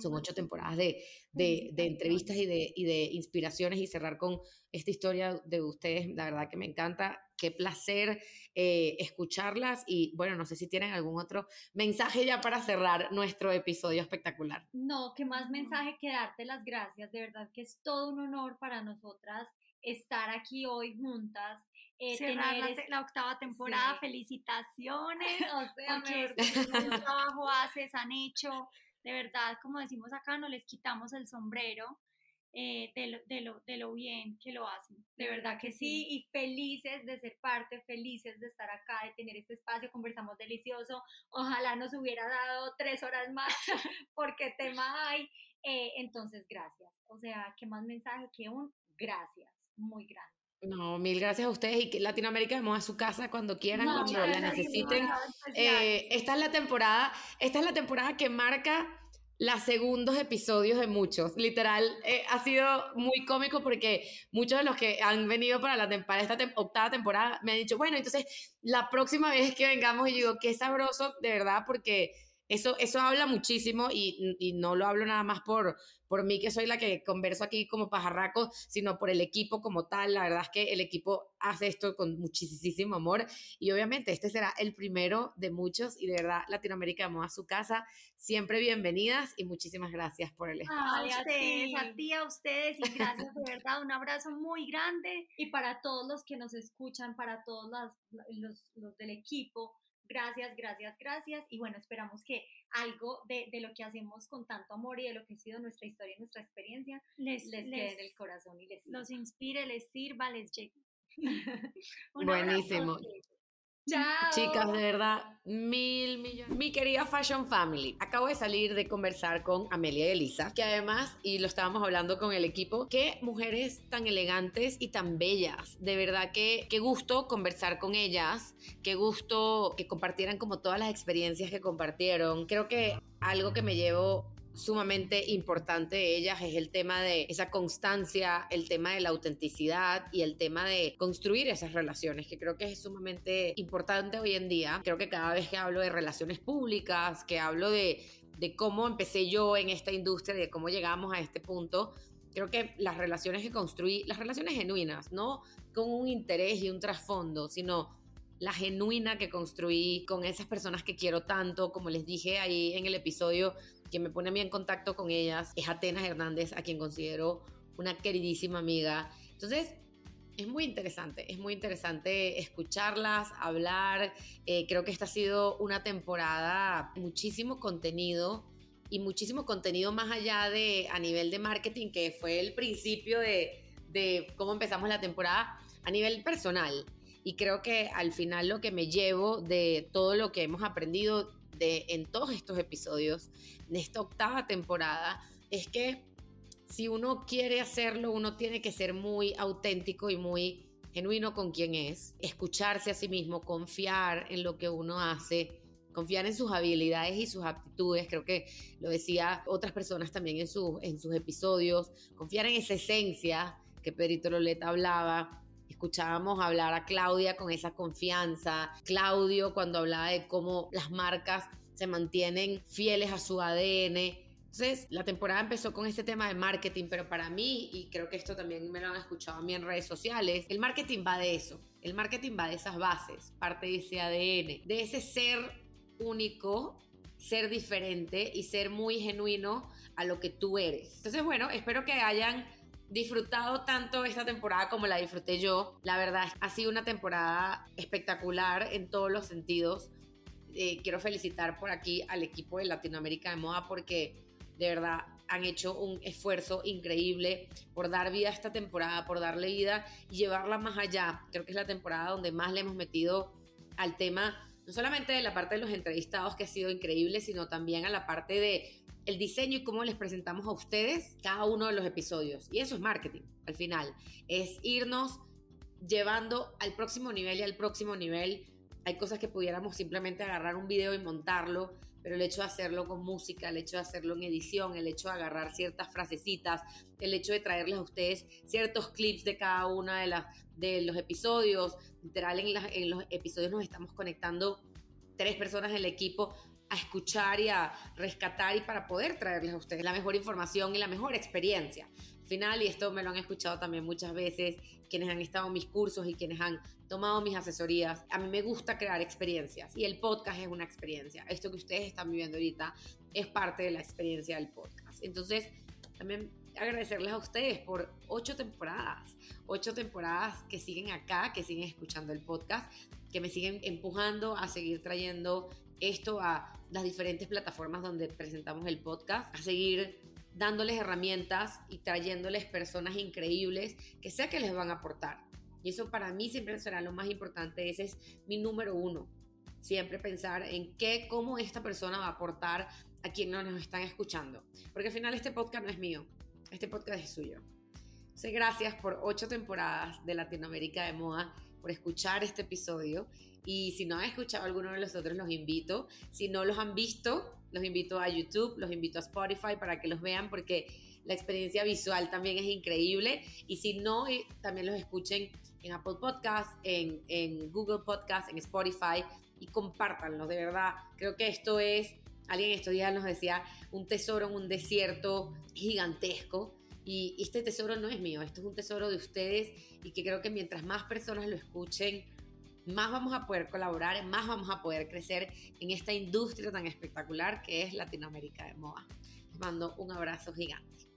Son ocho temporadas de, de, de entrevistas y de, y de inspiraciones y cerrar con esta historia de ustedes, la verdad que me encanta. Qué placer eh, escucharlas y bueno, no sé si tienen algún otro mensaje ya para cerrar nuestro episodio espectacular. No, qué más mensaje que darte las gracias, de verdad que es todo un honor para nosotras estar aquí hoy juntas. Eh, tener la, octava temporada, felicitaciones, o sea, porque un trabajo haces, han hecho, de verdad, como decimos acá, no les quitamos el sombrero. Eh, de, lo, de, lo, de, lo, bien que lo hacen. De verdad que sí, y felices de ser parte, felices de estar acá, de tener este espacio, conversamos delicioso. Ojalá nos hubiera dado tres horas más, porque tema hay. Eh, entonces, gracias. O sea, ¿qué más mensaje que un gracias? muy grande. No, mil gracias a ustedes y que Latinoamérica vamos a su casa cuando quieran, cuando la necesiten. Eh, esta es la temporada, esta es la temporada que marca los segundos episodios de muchos. Literal, eh, ha sido muy cómico porque muchos de los que han venido para, la, para esta octava temporada me han dicho, bueno, entonces la próxima vez que vengamos, y digo, qué sabroso, de verdad, porque eso, eso habla muchísimo y, y no lo hablo nada más por, por mí que soy la que converso aquí como pajarraco, sino por el equipo como tal. La verdad es que el equipo hace esto con muchísimo amor y obviamente este será el primero de muchos y de verdad Latinoamérica vamos a su casa. Siempre bienvenidas y muchísimas gracias por el espacio. a ustedes, a ti, a ustedes y gracias de verdad. Un abrazo muy grande y para todos los que nos escuchan, para todos los, los del equipo Gracias, gracias, gracias. Y bueno, esperamos que algo de, de, lo que hacemos con tanto amor y de lo que ha sido nuestra historia y nuestra experiencia les, les, quede en el corazón y les los inspire, les sirva, les llegue. Buenísimo. Chicas, de verdad, mil millones. Mi querida Fashion Family, acabo de salir de conversar con Amelia y Elisa, que además, y lo estábamos hablando con el equipo, qué mujeres tan elegantes y tan bellas. De verdad que qué gusto conversar con ellas, qué gusto que compartieran como todas las experiencias que compartieron. Creo que algo que me llevo sumamente importante de ellas es el tema de esa constancia, el tema de la autenticidad y el tema de construir esas relaciones, que creo que es sumamente importante hoy en día. Creo que cada vez que hablo de relaciones públicas, que hablo de, de cómo empecé yo en esta industria, de cómo llegamos a este punto, creo que las relaciones que construí, las relaciones genuinas, no con un interés y un trasfondo, sino la genuina que construí con esas personas que quiero tanto, como les dije ahí en el episodio, que me pone a mí en contacto con ellas, es Atenas Hernández, a quien considero una queridísima amiga. Entonces, es muy interesante, es muy interesante escucharlas, hablar. Eh, creo que esta ha sido una temporada, muchísimo contenido y muchísimo contenido más allá de a nivel de marketing, que fue el principio de, de cómo empezamos la temporada, a nivel personal. Y creo que al final lo que me llevo de todo lo que hemos aprendido de, en todos estos episodios de esta octava temporada es que si uno quiere hacerlo, uno tiene que ser muy auténtico y muy genuino con quien es, escucharse a sí mismo, confiar en lo que uno hace, confiar en sus habilidades y sus aptitudes, creo que lo decía otras personas también en, en sus episodios, confiar en esa esencia que Pedrito Loleta hablaba, escuchábamos hablar a Claudia con esa confianza, Claudio cuando hablaba de cómo las marcas se mantienen fieles a su ADN. Entonces, la temporada empezó con este tema de marketing, pero para mí, y creo que esto también me lo han escuchado a mí en redes sociales, el marketing va de eso. El marketing va de esas bases, parte de ese ADN, de ese ser único, ser diferente y ser muy genuino a lo que tú eres. Entonces, bueno, espero que hayan disfrutado tanto esta temporada como la disfruté yo. La verdad, ha sido una temporada espectacular en todos los sentidos. Eh, quiero felicitar por aquí al equipo de Latinoamérica de Moda porque de verdad han hecho un esfuerzo increíble por dar vida a esta temporada, por darle vida y llevarla más allá. Creo que es la temporada donde más le hemos metido al tema, no solamente de la parte de los entrevistados, que ha sido increíble, sino también a la parte de el diseño y cómo les presentamos a ustedes cada uno de los episodios. Y eso es marketing, al final. Es irnos llevando al próximo nivel y al próximo nivel. Hay cosas que pudiéramos simplemente agarrar un video y montarlo, pero el hecho de hacerlo con música, el hecho de hacerlo en edición, el hecho de agarrar ciertas frasecitas, el hecho de traerles a ustedes ciertos clips de cada uno de, de los episodios. Literal, en, en los episodios nos estamos conectando tres personas del equipo a escuchar y a rescatar y para poder traerles a ustedes la mejor información y la mejor experiencia. Al final, y esto me lo han escuchado también muchas veces, quienes han estado en mis cursos y quienes han tomado mis asesorías, a mí me gusta crear experiencias y el podcast es una experiencia. Esto que ustedes están viviendo ahorita es parte de la experiencia del podcast. Entonces, también agradecerles a ustedes por ocho temporadas, ocho temporadas que siguen acá, que siguen escuchando el podcast, que me siguen empujando a seguir trayendo esto a las diferentes plataformas donde presentamos el podcast, a seguir dándoles herramientas y trayéndoles personas increíbles que sé que les van a aportar. Y eso para mí siempre será lo más importante, ese es mi número uno. Siempre pensar en qué, cómo esta persona va a aportar a quienes nos están escuchando. Porque al final este podcast no es mío, este podcast es suyo. Entonces, gracias por ocho temporadas de Latinoamérica de Moda, por escuchar este episodio y si no han escuchado alguno de los otros, los invito. Si no los han visto, los invito a YouTube, los invito a Spotify para que los vean porque la experiencia visual también es increíble. Y si no, eh, también los escuchen en Apple Podcast, en, en Google Podcast, en Spotify y compártanlo. De verdad, creo que esto es, alguien estos días nos decía, un tesoro en un desierto gigantesco. Y este tesoro no es mío, esto es un tesoro de ustedes y que creo que mientras más personas lo escuchen, más vamos a poder colaborar, más vamos a poder crecer en esta industria tan espectacular que es Latinoamérica de moda. Les mando un abrazo gigante.